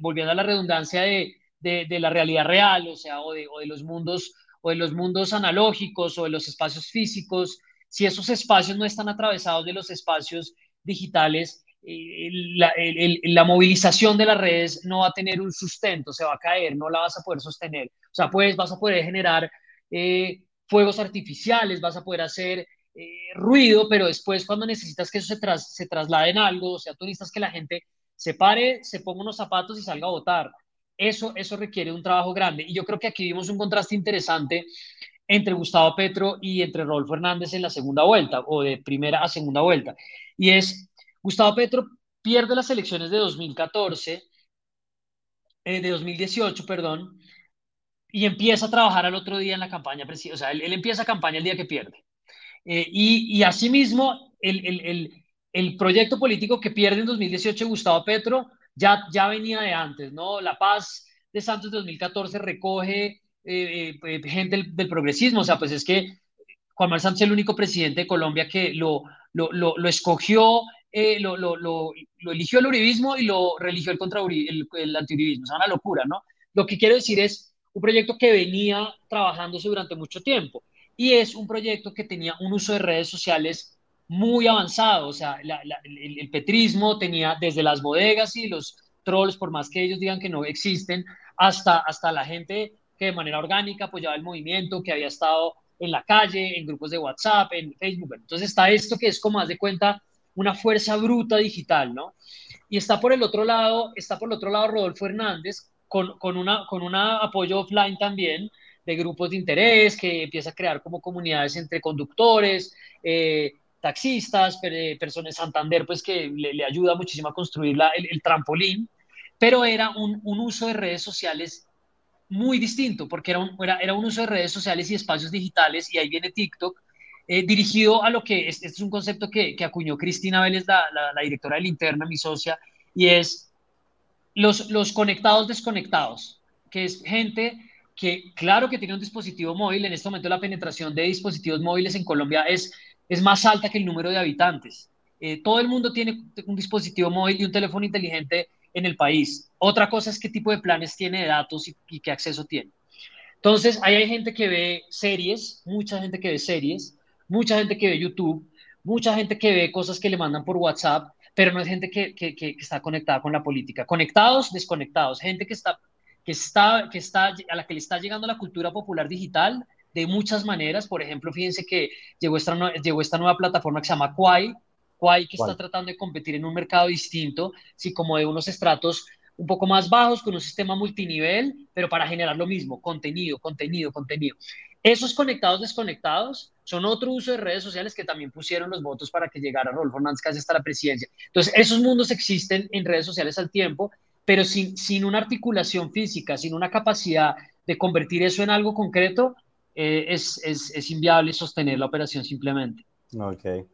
volviendo a la redundancia de, de, la realidad real, o sea, o de, los mundos, o de los mundos analógicos, o de los espacios físicos, si esos espacios no están atravesados de los espacios digitales, eh, la, la, movilización de las redes no va a tener un sustento, se va a caer, no la vas a poder sostener. O sea, pues vas a poder generar eh, fuegos artificiales, vas a poder hacer eh, ruido, pero después cuando necesitas que eso se, tras, se traslade en algo, o sea, tú necesitas que la gente se pare, se ponga unos zapatos y salga a votar. Eso, eso requiere un trabajo grande. Y yo creo que aquí vimos un contraste interesante entre Gustavo Petro y entre Rodolfo Hernández en la segunda vuelta, o de primera a segunda vuelta. Y es, Gustavo Petro pierde las elecciones de 2014, eh, de 2018, perdón, y empieza a trabajar al otro día en la campaña O sea, él, empieza campaña el día que pierde. Eh, y, y asimismo, el, el, el, proyecto político que pierde en 2018 Gustavo Petro ya, ya venía de antes, ¿no? La Paz de Santos de 2014 recoge eh, eh, gente del, progresismo, o sea, pues es que Juan Manuel Sánchez es el único presidente de Colombia que lo, lo, lo, lo escogió, lo, lo, eligió el uribismo y lo religió el, contra el, el antiuribismo, o sea, una locura, ¿no? Lo que quiero decir es un proyecto que venía trabajándose durante mucho tiempo y es un proyecto que tenía un uso de redes sociales muy avanzado, o sea, el, petrismo tenía desde las bodegas y los trolls, por más que ellos digan que no existen, hasta, hasta la gente que de manera orgánica apoyaba el movimiento, que había estado en la calle, en grupos de WhatsApp, en Facebook. Entonces está esto que es como más de cuenta una fuerza bruta digital, ¿no? Y está por el otro lado, está por el otro lado Rodolfo Hernández, con, con, una, con un apoyo offline también de grupos de interés, que empieza a crear como comunidades entre conductores, eh, taxistas, personas Santander, pues que le, ayuda muchísimo a construir la, el, trampolín, pero era un, un, uso de redes sociales muy distinto, porque era un, era, era un uso de redes sociales y espacios digitales, y ahí viene TikTok, eh, dirigido a lo que, este es un concepto que, que acuñó Cristina Vélez, la, la, la directora de Linterna, mi socia, y es los, los conectados desconectados, que es gente que claro que tiene un dispositivo móvil, en este momento la penetración de dispositivos móviles en Colombia es, es más alta que el número de habitantes. Eh, todo el mundo tiene un dispositivo móvil y un teléfono inteligente en el país. Otra cosa es qué tipo de planes tiene de datos y, y qué acceso tiene. Entonces, ahí hay gente que ve series, mucha gente que ve series, mucha gente que ve YouTube, mucha gente que ve cosas que le mandan por WhatsApp, pero no es gente que, que, que, está conectada con la política. Conectados, desconectados, gente que está, que está, que está, a la que le está llegando la cultura popular digital de muchas maneras. Por ejemplo, fíjense que llegó esta, llegó esta nueva plataforma que se llama Quai, Quai que está tratando de competir en un mercado distinto, sí, como de unos estratos un poco más bajos, con un sistema multinivel, pero para generar lo mismo, contenido, contenido, contenido. Esos conectados, desconectados, son otro uso de redes sociales que también pusieron los votos para que llegara Rodolfo Hernández casi hasta la presidencia. Entonces, esos mundos existen en redes sociales al tiempo, pero sin, sin una articulación física, sin una capacidad de convertir eso en algo concreto, eh, es, es, es, inviable sostener la operación simplemente. Ok.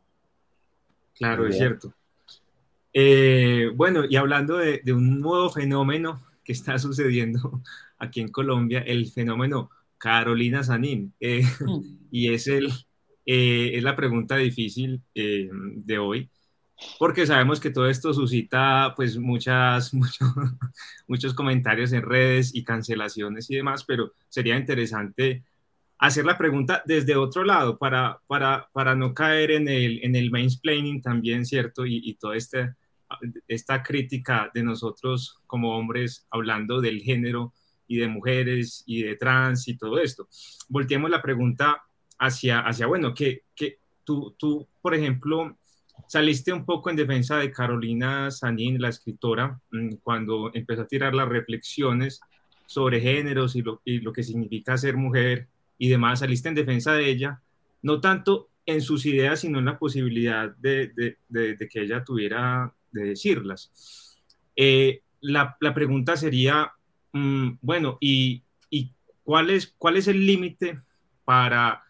Claro, es cierto. Eh, bueno, y hablando de, de un nuevo fenómeno que está sucediendo aquí en Colombia, el fenómeno Carolina Sanín. Eh, mm. Y es, el, eh, es la pregunta difícil eh, de hoy, porque sabemos que todo esto suscita pues muchas, muchos comentarios en redes y cancelaciones y demás, pero sería interesante hacer la pregunta desde otro lado para, para, para no caer en el, en el mansplaining también, ¿cierto? Y, y toda esta, esta crítica de nosotros como hombres hablando del género y de mujeres y de trans y todo esto. Volteemos la pregunta hacia, hacia bueno, que, que tú, tú, por ejemplo, saliste un poco en defensa de Carolina Sanín, la escritora, mm, cuando empezó a tirar las reflexiones sobre géneros y lo, y lo que significa ser mujer y demás, saliste en defensa de ella, no tanto en sus ideas, sino en la posibilidad de, de, que ella tuviera de decirlas. Eh, la, la, pregunta sería, Mm, bueno, ¿y, cuál, es, el límite para,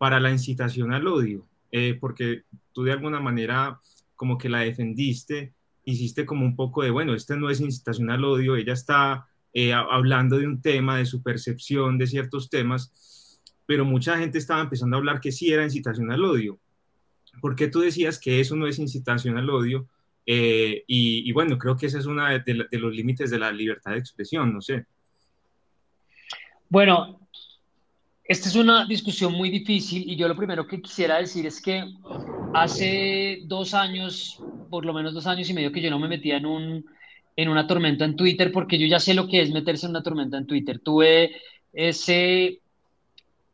la incitación al odio? Eh, porque tú de alguna manera como que la defendiste hiciste como un poco de, bueno, este no es incitación al odio, ella está eh, hablando de un tema, de su percepción de ciertos temas, pero mucha gente estaba empezando a hablar que sí era incitación al odio. ¿Por qué tú decías que eso no es incitación al odio? Eh, y, bueno, creo que ese es uno de, de los límites de la libertad de expresión, no sé. Bueno, esta es una discusión muy difícil y yo lo primero que quisiera decir es que hace dos años, por lo menos dos años y medio que yo no me metía en, un, en una tormenta en Twitter porque yo ya sé lo que es meterse en una tormenta en Twitter. Tuve ese...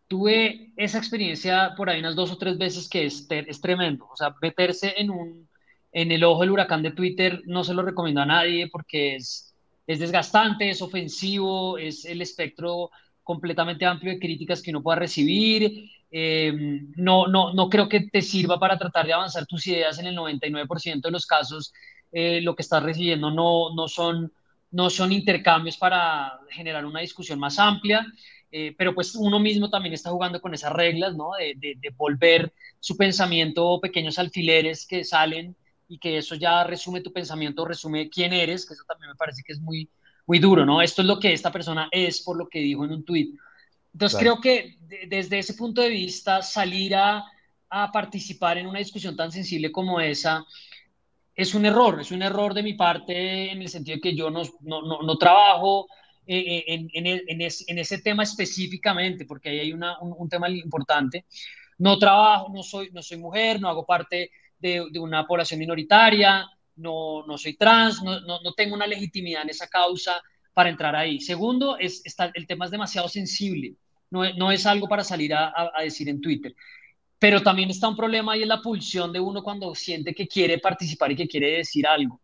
Tuve esa experiencia por ahí unas dos o tres veces que es, es tremendo. O sea, meterse en, un, en el ojo del huracán de Twitter no se lo recomiendo a nadie porque es, es desgastante, es ofensivo, es el espectro completamente amplio de críticas que uno pueda recibir. Eh, no, no, no creo que te sirva para tratar de avanzar tus ideas en el 99% de los casos. Eh, lo que estás recibiendo no, no, son, no son intercambios para generar una discusión más amplia. Eh, pero pues uno mismo también está jugando con esas reglas, ¿no? De, de, de, volver su pensamiento pequeños alfileres que salen y que eso ya resume tu pensamiento, resume quién eres, que eso también me parece que es muy, muy duro, ¿no? Esto es lo que esta persona es por lo que dijo en un tuit. Entonces creo que desde ese punto de vista, salir a, a, participar en una discusión tan sensible como esa es un error, es un error de mi parte en el sentido de que yo no, no, no, trabajo eh, eh, en, en, en, en, ese tema específicamente, porque ahí hay una, un, un, tema importante. No trabajo, no soy, no soy mujer, no hago parte de, de una población minoritaria, no, no soy trans, no, no, no, tengo una legitimidad en esa causa para entrar ahí. Segundo, es, está, el tema es demasiado sensible, no, no es algo para salir a, a, decir en Twitter. Pero también está un problema y es la pulsión de uno cuando siente que quiere participar y que quiere decir algo.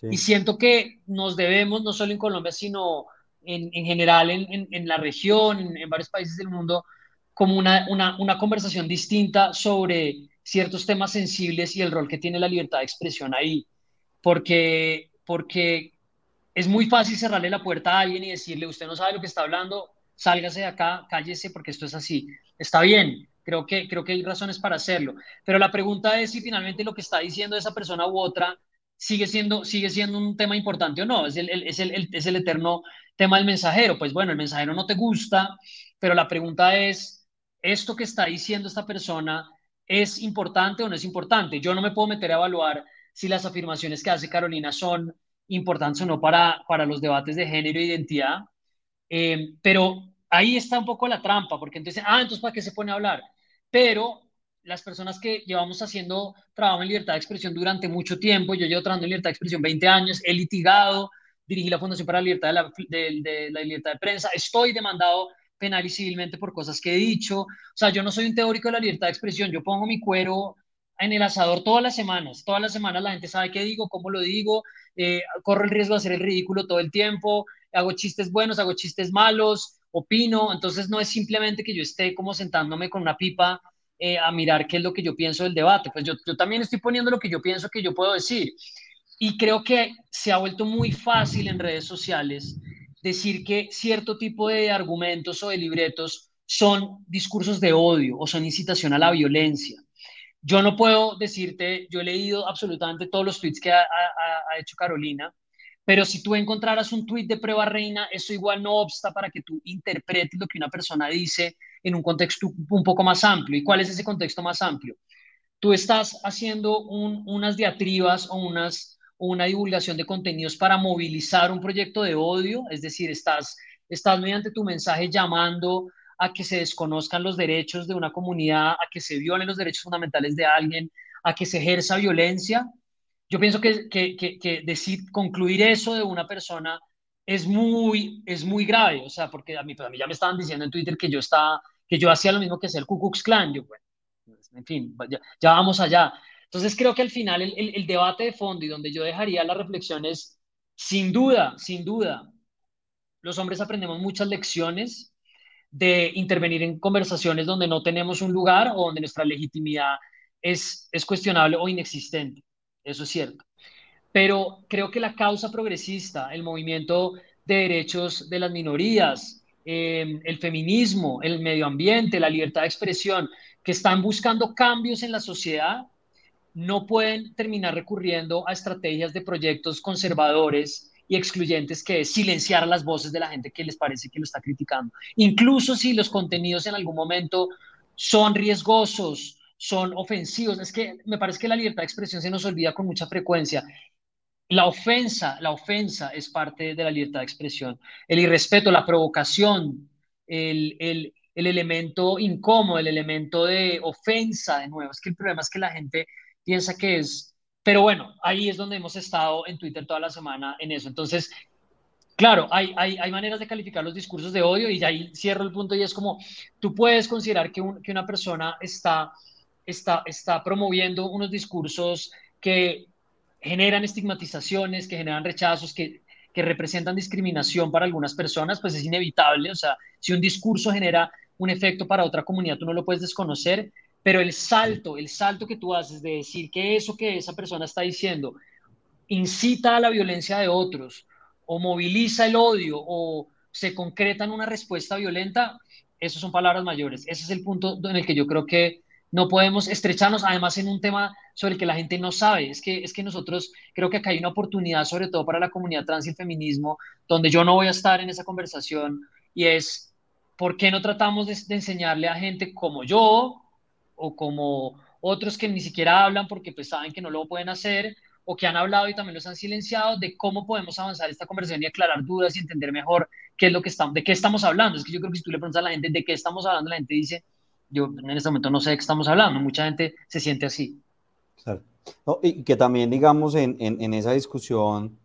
Sí. Y siento que nos debemos, no solo en Colombia, sino en, en general en, en, en, la región, en, varios países del mundo, como una, una, una conversación distinta sobre ciertos temas sensibles y el rol que tiene la libertad de expresión ahí porque, porque es muy fácil cerrarle la puerta a alguien y decirle, usted no sabe lo que está hablando, sálgase de acá, cállese porque esto es así. Está bien, creo que, creo que hay razones para hacerlo, pero la pregunta es si finalmente lo que está diciendo esa persona u otra sigue siendo, sigue siendo un tema importante o no, es el, el, es, el, es el eterno tema del mensajero. Pues bueno, el mensajero no te gusta, pero la pregunta es, ¿esto que está diciendo esta persona es importante o no es importante? Yo no me puedo meter a evaluar si las afirmaciones que hace Carolina son importantes o no para, para los debates de género e identidad. Eh, pero ahí está un poco la trampa, porque entonces, ah, entonces ¿para qué se pone a hablar? Pero las personas que llevamos haciendo trabajo en libertad de expresión durante mucho tiempo, yo llevo trabajando en libertad de expresión 20 años, he litigado, dirigí la Fundación para la Libertad de la, de, la Libertad de Prensa, estoy demandado penal y civilmente por cosas que he dicho. O sea, yo no soy un teórico de la libertad de expresión, yo pongo mi cuero en el asador todas las semanas. Todas las semanas la gente sabe qué digo, cómo lo digo, eh, corro el riesgo de hacer el ridículo todo el tiempo, hago chistes buenos, hago chistes malos, opino. Entonces no es simplemente que yo esté como sentándome con una pipa eh, a mirar qué es lo que yo pienso del debate. Pues yo, yo también estoy poniendo lo que yo pienso que yo puedo decir. Y creo que se ha vuelto muy fácil en redes sociales decir que cierto tipo de argumentos o de libretos son discursos de odio o son incitación a la violencia. Yo no puedo decirte, yo he leído absolutamente todos los tweets que ha, hecho Carolina, pero si tú encontraras un tweet de prueba reina, eso igual no obsta para que tú interpretes lo que una persona dice en un contexto un poco más amplio. ¿Y cuál es ese contexto más amplio? Tú estás haciendo un, unas diatribas o unas, una divulgación de contenidos para movilizar un proyecto de odio, es decir, estás, estás mediante tu mensaje llamando a que se desconozcan los derechos de una comunidad, a que se violen los derechos fundamentales de alguien, a que se ejerza violencia. Yo pienso que, que, que, decir, concluir eso de una persona es muy, es muy grave, o sea, porque a mí, pues a mí ya me estaban diciendo en Twitter que yo, estaba, que yo hacía lo mismo que hacía el Ku Klux Klan, yo, bueno, pues, en fin, ya, vamos allá. Entonces creo que al final el, el, el debate de fondo y donde yo dejaría las reflexiones, sin duda, sin duda, los hombres aprendemos muchas lecciones de intervenir en conversaciones donde no tenemos un lugar o donde nuestra legitimidad es, es cuestionable o inexistente. Eso es cierto. Pero creo que la causa progresista, el movimiento de derechos de las minorías, eh, el feminismo, el medio ambiente, la libertad de expresión, que están buscando cambios en la sociedad, no pueden terminar recurriendo a estrategias de proyectos conservadores y excluyentes que es silenciar las voces de la gente que les parece que lo está criticando. Incluso si los contenidos en algún momento son riesgosos, son ofensivos. Es que me parece que la libertad de expresión se nos olvida con mucha frecuencia. La ofensa, la ofensa es parte de la libertad de expresión. El irrespeto, la provocación, el, el, el elemento incómodo, el elemento de ofensa, de nuevo. Es que el problema es que la gente piensa que es pero bueno, ahí es donde hemos estado en Twitter toda la semana en eso. Entonces, claro, hay, hay, hay maneras de calificar los discursos de odio y ahí cierro el punto y es como, tú puedes considerar que, que una persona está, está, está promoviendo unos discursos que generan estigmatizaciones, que generan rechazos, que, que representan discriminación para algunas personas, pues es inevitable. O sea, si un discurso genera un efecto para otra comunidad, tú no lo puedes desconocer, pero el salto, el salto que tú haces de decir que eso que esa persona está diciendo incita a la violencia de otros o moviliza el odio o se concreta en una respuesta violenta, eso son palabras mayores. Ese es el punto en el que yo creo que no podemos estrecharnos, además en un tema sobre el que la gente no sabe. Es que, es que nosotros creo que acá hay una oportunidad, sobre todo para la comunidad trans y el feminismo, donde yo no voy a estar en esa conversación, y es, ¿por qué no tratamos de, de enseñarle a gente como yo, o como otros que ni siquiera hablan porque pues saben que no lo pueden hacer o que han hablado y también los han silenciado de cómo podemos avanzar esta conversación y aclarar dudas y entender mejor qué es lo que estamos, de qué estamos hablando. Es que yo creo que si tú le preguntas a la gente de qué estamos hablando, la gente dice, yo en este momento no sé de qué estamos hablando. Mucha gente se siente así. Claro. y que también, digamos, en, en, en esa discusión,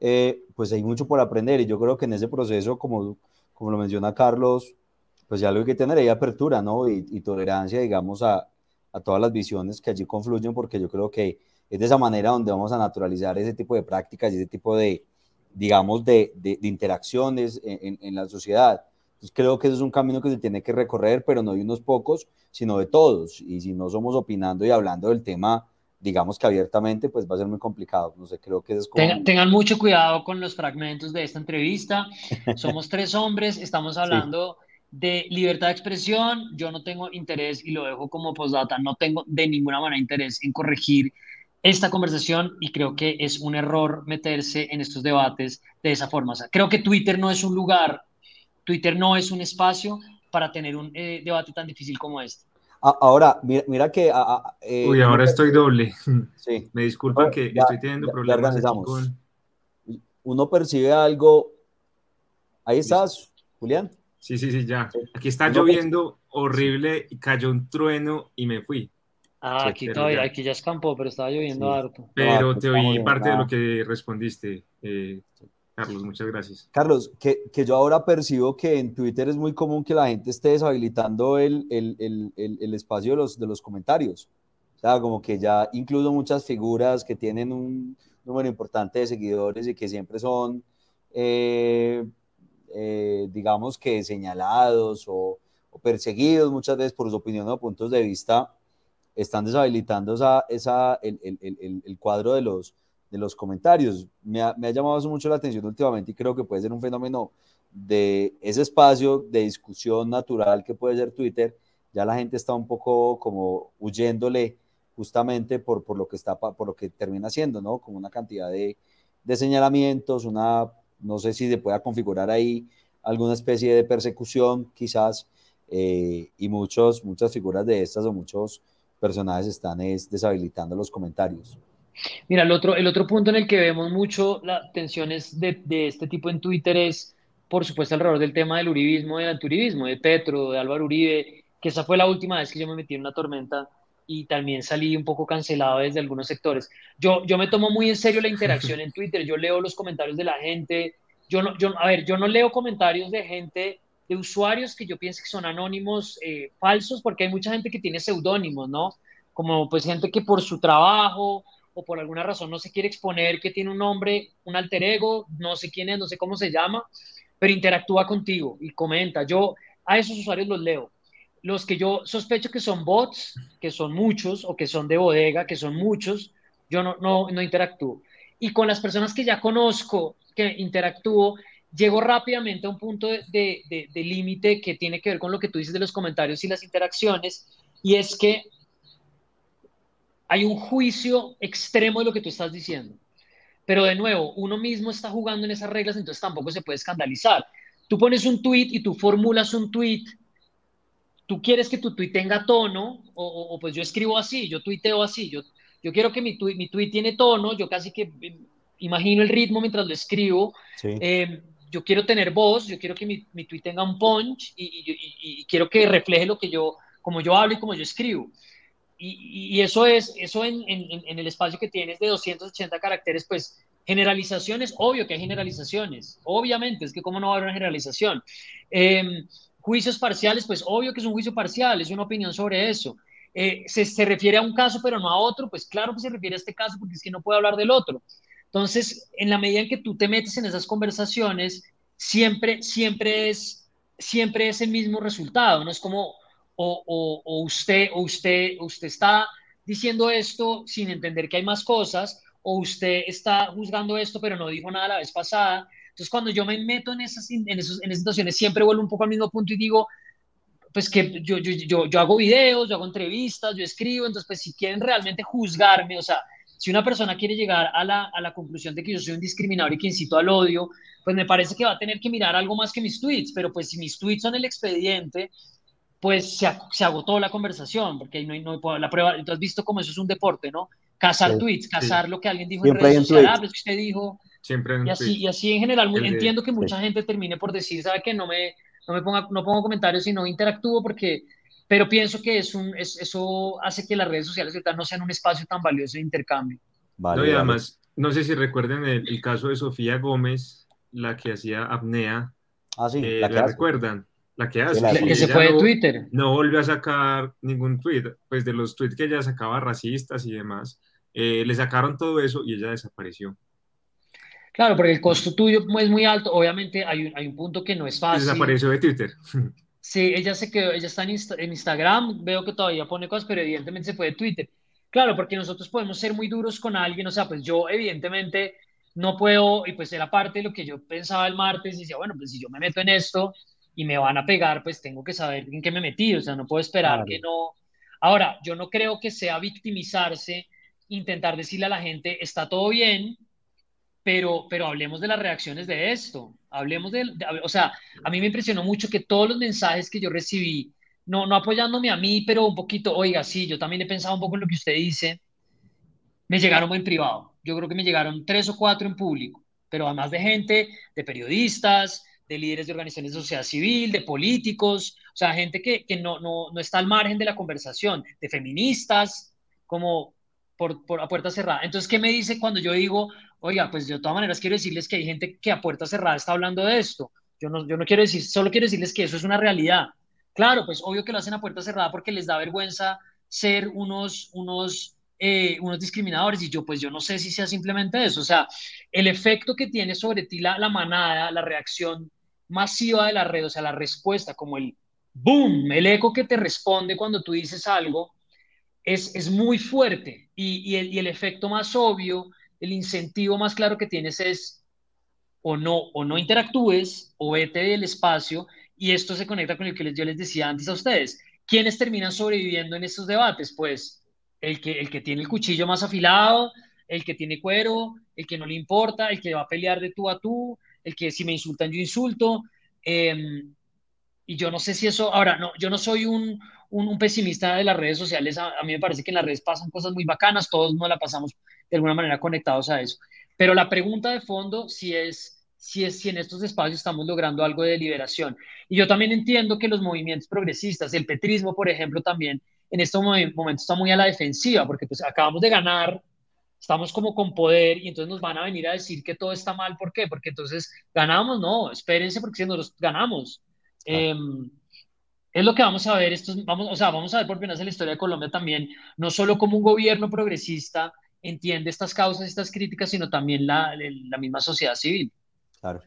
eh, pues hay mucho por aprender y yo creo que en ese proceso, como, como lo menciona Carlos, pues ya lo hay que tener ahí apertura, ¿no? Y, tolerancia, digamos, a, a, todas las visiones que allí confluyen, porque yo creo que es de esa manera donde vamos a naturalizar ese tipo de prácticas y ese tipo de, digamos, de, de, interacciones en, en, la sociedad. Entonces creo que ese es un camino que se tiene que recorrer, pero no de unos pocos, sino de todos. Y si no somos opinando y hablando del tema, digamos que abiertamente, pues va a ser muy complicado. No sé, creo que es como... tengan, mucho cuidado con los fragmentos de esta entrevista. Somos tres hombres, estamos hablando de libertad de expresión, yo no tengo interés, y lo dejo como postdata, no tengo de ninguna manera interés en corregir esta conversación y creo que es un error meterse en estos debates de esa forma. creo que Twitter no es un lugar, Twitter no es un espacio para tener un eh, debate tan difícil como este. Ahora, mira, que... Eh, Uy, ahora estoy doble. Sí. Me disculpan que estoy teniendo problemas. Uno percibe algo... Ahí estás, Julián. Sí, sí, sí, ya. Aquí está lloviendo horrible y cayó un trueno y me fui. Ah, aquí todavía, aquí ya escampó, pero estaba lloviendo harto. Pero pues te oí parte de lo que respondiste, eh, Carlos, muchas gracias. Carlos, que, que, yo ahora percibo que en Twitter es muy común que la gente esté deshabilitando el, el, el, el, espacio de los, de los comentarios. O sea, como que ya incluso muchas figuras que tienen un número importante de seguidores y que siempre son eh, eh, digamos que señalados o, perseguidos muchas veces por su opinión o puntos de vista, están deshabilitando esa, esa, el, el, el, cuadro de los, de los comentarios. Me ha, me ha llamado mucho la atención últimamente y creo que puede ser un fenómeno de ese espacio de discusión natural que puede ser Twitter. Ya la gente está un poco como huyéndole justamente por, por lo que está por lo que termina siendo, ¿no? Como una cantidad de, de señalamientos, una no sé si se pueda configurar ahí alguna especie de persecución, quizás, eh, y muchos, muchas figuras de estas o muchos personajes están deshabilitando los comentarios. Mira, el otro, el otro punto en el que vemos mucho las tensiones de, de, este tipo en Twitter es, por supuesto, alrededor del tema del uribismo, del antiuribismo, de Petro, de Álvaro Uribe, que esa fue la última vez que yo me metí en una tormenta y también salí un poco cancelado desde algunos sectores. Yo, yo me tomo muy en serio la interacción en Twitter, yo leo los comentarios de la gente, yo no, yo, a ver, yo no leo comentarios de gente, de usuarios que yo pienso que son anónimos eh, falsos, porque hay mucha gente que tiene seudónimos, ¿no? Como pues gente que por su trabajo o por alguna razón no se quiere exponer, que tiene un nombre, un alter ego, no sé quién es, no sé cómo se llama, pero interactúa contigo y comenta. Yo a esos usuarios los leo los que yo sospecho que son bots, que son muchos, o que son de bodega, que son muchos, yo no, no, no interactúo. Y con las personas que ya conozco, que interactúo, llego rápidamente a un punto de, de, de límite que tiene que ver con lo que tú dices de los comentarios y las interacciones, y es que hay un juicio extremo de lo que tú estás diciendo. Pero de nuevo, uno mismo está jugando en esas reglas, entonces tampoco se puede escandalizar. Tú pones un tweet y tú formulas un tweet, tú quieres que tu tweet tenga tono, o, pues yo escribo así, yo tuiteo así, yo, yo quiero que mi tweet, mi tweet tiene tono, yo casi que eh, imagino el ritmo mientras lo escribo. Eh, yo quiero tener voz, yo quiero que mi, mi tweet tenga un punch y, quiero que refleje lo que yo, como yo hablo y como yo escribo. Y, eso es, eso en, en, el espacio que tienes de 280 caracteres, pues generalizaciones, obvio que hay generalizaciones, obviamente, es que cómo no va a haber una generalización. Em, juicios parciales, pues obvio que es un juicio parcial, es una opinión sobre eso. Eh, se, se, refiere a un caso pero no a otro, pues claro que se refiere a este caso porque es que no puede hablar del otro. Entonces, en la medida en que tú te metes en esas conversaciones, siempre, siempre es, siempre es el mismo resultado, no es como, o, o, usted, o usted, usted está diciendo esto sin entender que hay más cosas, o usted está juzgando esto pero no dijo nada la vez pasada. Entonces, cuando yo me meto en esas, en, esos, en esas situaciones, siempre vuelvo un poco al mismo punto y digo, pues que yo, yo, yo, yo hago videos, yo hago entrevistas, yo escribo, entonces, pues si quieren realmente juzgarme, o sea, si una persona quiere llegar a la, a la, conclusión de que yo soy un discriminador y que incito al odio, pues me parece que va a tener que mirar algo más que mis tweets, pero pues si mis tweets son el expediente, pues se, se agotó la conversación, porque ahí no hay, no hay la prueba, tú has visto cómo eso es un deporte, ¿no? Cazar tweets, cazar lo que alguien dijo en redes sociales, ah, pues que usted dijo, Siempre y así, y así en general, entiendo que mucha gente termine por decir, ¿sabe qué? No me, no me ponga, no pongo comentarios y no interactúo porque pero pienso que es un, eso hace que las redes sociales no sean un espacio tan valioso de intercambio. Vale, no, y además, no sé si recuerden el, caso de Sofía Gómez, la que hacía apnea. Ah, sí, eh, la que recuerdan? La que hace. La que se fue de Twitter. No volvió a sacar ningún tweet, pues de los tweets que ella sacaba racistas y demás, eh, le sacaron todo eso y ella desapareció. Claro, porque el costo tuyo es muy alto. Obviamente hay un, hay un punto que no es fácil. Desapareció de Twitter. Sí, ella se quedó, ella está en, Instagram, veo que todavía pone cosas, pero evidentemente se fue de Twitter. Claro, porque nosotros podemos ser muy duros con alguien, o sea, pues yo evidentemente no puedo, y pues era parte de lo que yo pensaba el martes, y decía, bueno, pues si yo me meto en esto y me van a pegar, pues tengo que saber en qué me metí, o sea, no puedo esperar que no. Ahora, yo no creo que sea victimizarse, intentar decirle a la gente, está todo bien, pero, pero hablemos de las reacciones de esto, hablemos de, o sea, a mí me impresionó mucho que todos los mensajes que yo recibí, no, no apoyándome a mí, pero un poquito, oiga, sí, yo también he pensado un poco en lo que usted dice, me llegaron en privado, yo creo que me llegaron tres o cuatro en público, pero además de gente, de periodistas, de líderes de organizaciones de sociedad civil, de políticos, o sea, gente que, que no, no, no está al margen de la conversación, de feministas, como por, por a puerta cerrada. Entonces, ¿qué me dice cuando yo digo, oiga, pues de todas maneras quiero decirles que hay gente que a puerta cerrada está hablando de esto? Yo no, yo no quiero decir, solo quiero decirles que eso es una realidad. Claro, pues obvio que lo hacen a puerta cerrada porque les da vergüenza ser unos, unos, eh, unos discriminadores y yo pues yo no sé si sea simplemente eso. O sea, el efecto que tiene sobre ti la, la manada, la reacción masiva de la red, o sea, la respuesta, como el boom, el eco que te responde cuando tú dices algo, es, es muy fuerte y, y, el, efecto más obvio, el incentivo más claro que tienes es o no, o no interactúes o vete del espacio y esto se conecta con el que yo les decía antes a ustedes. ¿Quiénes terminan sobreviviendo en estos debates? Pues el que, el que tiene el cuchillo más afilado, el que tiene cuero, el que no le importa, el que va a pelear de tú a tú, el que si me insultan yo insulto. Em, y yo no sé si eso, ahora, no, yo no soy un, un, pesimista de las redes sociales, a, mí me parece que en las redes pasan cosas muy bacanas, todos nos la pasamos de alguna manera conectados a eso. Pero la pregunta de fondo si es, si es si en estos espacios estamos logrando algo de liberación. Y yo también entiendo que los movimientos progresistas, el petrismo, por ejemplo, también en estos momentos está muy a la defensiva, porque pues acabamos de ganar, estamos como con poder y entonces nos van a venir a decir que todo está mal. ¿Por qué? Porque entonces ganamos, no, espérense porque si nosotros ganamos. Em, es lo que vamos a ver, estos, vamos, o sea, vamos a ver por primera vez en la historia de Colombia también, no solo como un gobierno progresista entiende estas causas, estas críticas, sino también la, la misma sociedad civil. Claro.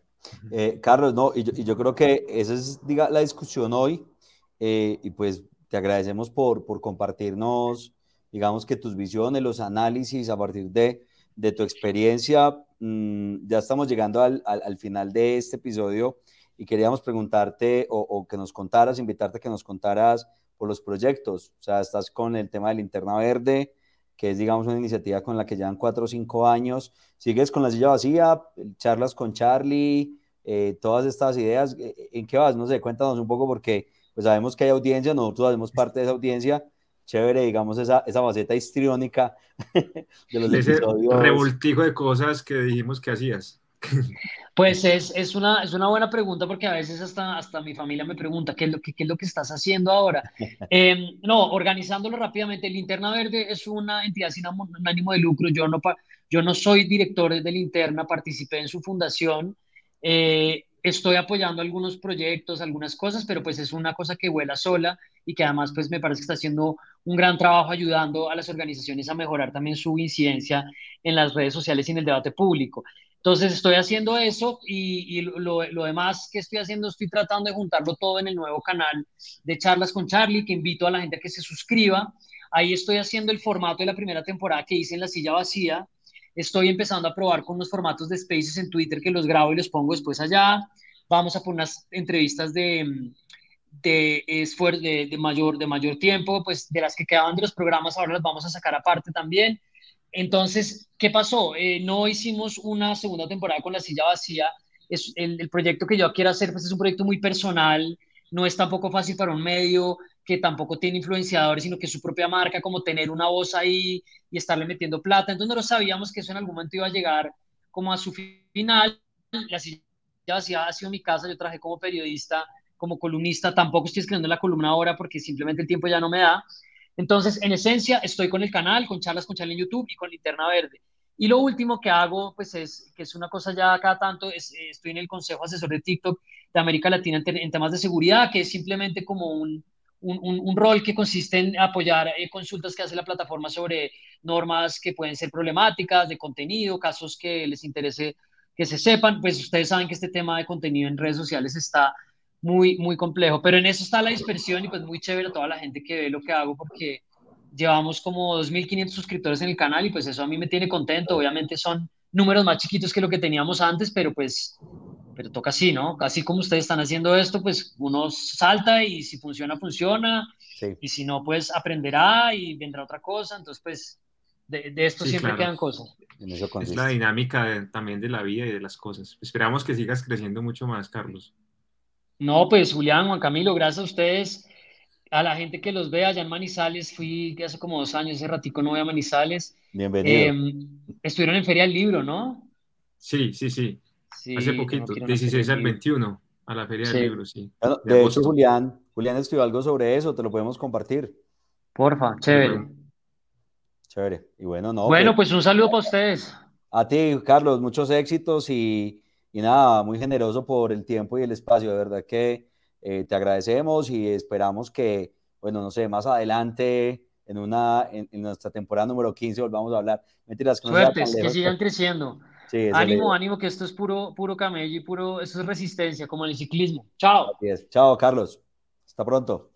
Eh, Carlos, no, y yo, y yo, creo que esa es diga, la discusión hoy, eh, y pues te agradecemos por, por compartirnos, digamos que tus visiones, los análisis a partir de, de tu experiencia. Mm, ya estamos llegando al, al, al final de este episodio y queríamos preguntarte o, que nos contaras, invitarte a que nos contaras por los proyectos. O sea, estás con el tema de linterna verde, que es, digamos, una iniciativa con la que llevan cuatro o cinco años. Sigues con la silla vacía, charlas con Charlie, eh, todas estas ideas. ¿En qué vas? No sé, cuéntanos un poco porque pues sabemos que hay audiencia, nosotros hacemos parte de esa audiencia. Chévere, digamos, esa, esa faceta histriónica de los Ese episodios. revoltijo de cosas que dijimos que hacías. Pues es, es, una, es una buena pregunta porque a veces hasta, hasta mi familia me pregunta, ¿qué es lo que, qué es lo que estás haciendo ahora? Em, no, organizándolo rápidamente, Linterna Verde es una entidad sin ánimo de lucro, yo no, yo no soy director de Linterna, participé en su fundación, eh, estoy apoyando algunos proyectos, algunas cosas, pero pues es una cosa que vuela sola y que además pues me parece que está haciendo un gran trabajo ayudando a las organizaciones a mejorar también su incidencia en las redes sociales y en el debate público. Entonces estoy haciendo eso y, lo, demás que estoy haciendo, estoy tratando de juntarlo todo en el nuevo canal de charlas con Charlie, que invito a la gente a que se suscriba. Ahí estoy haciendo el formato de la primera temporada que hice en la silla vacía. Estoy empezando a probar con los formatos de Spaces en Twitter que los grabo y los pongo después allá. Vamos a poner unas entrevistas de, de, de, de, mayor, de mayor tiempo, pues de las que quedaban de los programas ahora las vamos a sacar aparte también. Entonces, ¿qué pasó? Eh, no hicimos una segunda temporada con la silla vacía. Es el, proyecto que yo quiero hacer pues, es un proyecto muy personal, no es tampoco fácil para un medio que tampoco tiene influenciadores, sino que es su propia marca, como tener una voz ahí y estarle metiendo plata. Entonces, no sabíamos que eso en algún momento iba a llegar como a su final. La silla vacía ha sido mi casa, yo trabajé como periodista, como columnista, tampoco estoy escribiendo la columna ahora porque simplemente el tiempo ya no me da. Entonces, en esencia, estoy con el canal, con charlas con Charlie en YouTube y con Linterna Verde. Y lo último que hago, pues es, que es una cosa ya cada tanto, es, eh, estoy en el Consejo Asesor de TikTok de América Latina en, temas de seguridad, que es simplemente como un, un, un, rol que consiste en apoyar eh, consultas que hace la plataforma sobre normas que pueden ser problemáticas de contenido, casos que les interese que se sepan. Pues ustedes saben que este tema de contenido en redes sociales está muy, muy complejo. Pero en eso está la dispersión y pues muy chévere toda la gente que ve lo que hago porque llevamos como 2.500 suscriptores en el canal y pues eso a mí me tiene contento. Obviamente son números más chiquitos que lo que teníamos antes, pero pues, pero toca así, ¿no? Así como ustedes están haciendo esto, pues uno salta y si funciona, funciona. Y si no, pues aprenderá y vendrá otra cosa. Entonces, pues de, esto siempre quedan cosas. Es la dinámica también de la vida y de las cosas. Esperamos que sigas creciendo mucho más, Carlos. No, pues Julián, Juan Camilo, gracias a ustedes, a la gente que los ve allá en Manizales, fui hace como dos años, hace ratico no voy a Manizales. Bienvenido. Em, estuvieron en Feria del Libro, ¿no? Sí, sí, sí. hace poquito, 16 al 21, a la Feria del Libro, sí. de, hecho, Julián, Julián escribió algo sobre eso, te lo podemos compartir. Porfa, chévere. Chévere. Y bueno, no. Bueno, pues, pues un saludo para ustedes. A ti, Carlos, muchos éxitos y y nada, muy generoso por el tiempo y el espacio, de verdad que eh, te agradecemos y esperamos que, bueno, no sé, más adelante, en, una, en, nuestra temporada número 15, volvamos a hablar. Mentiras, que, que sigan creciendo. ánimo, ánimo, que esto es puro, puro camello y puro, esto es resistencia, como en el ciclismo. Chao. Chao, Carlos. Hasta pronto.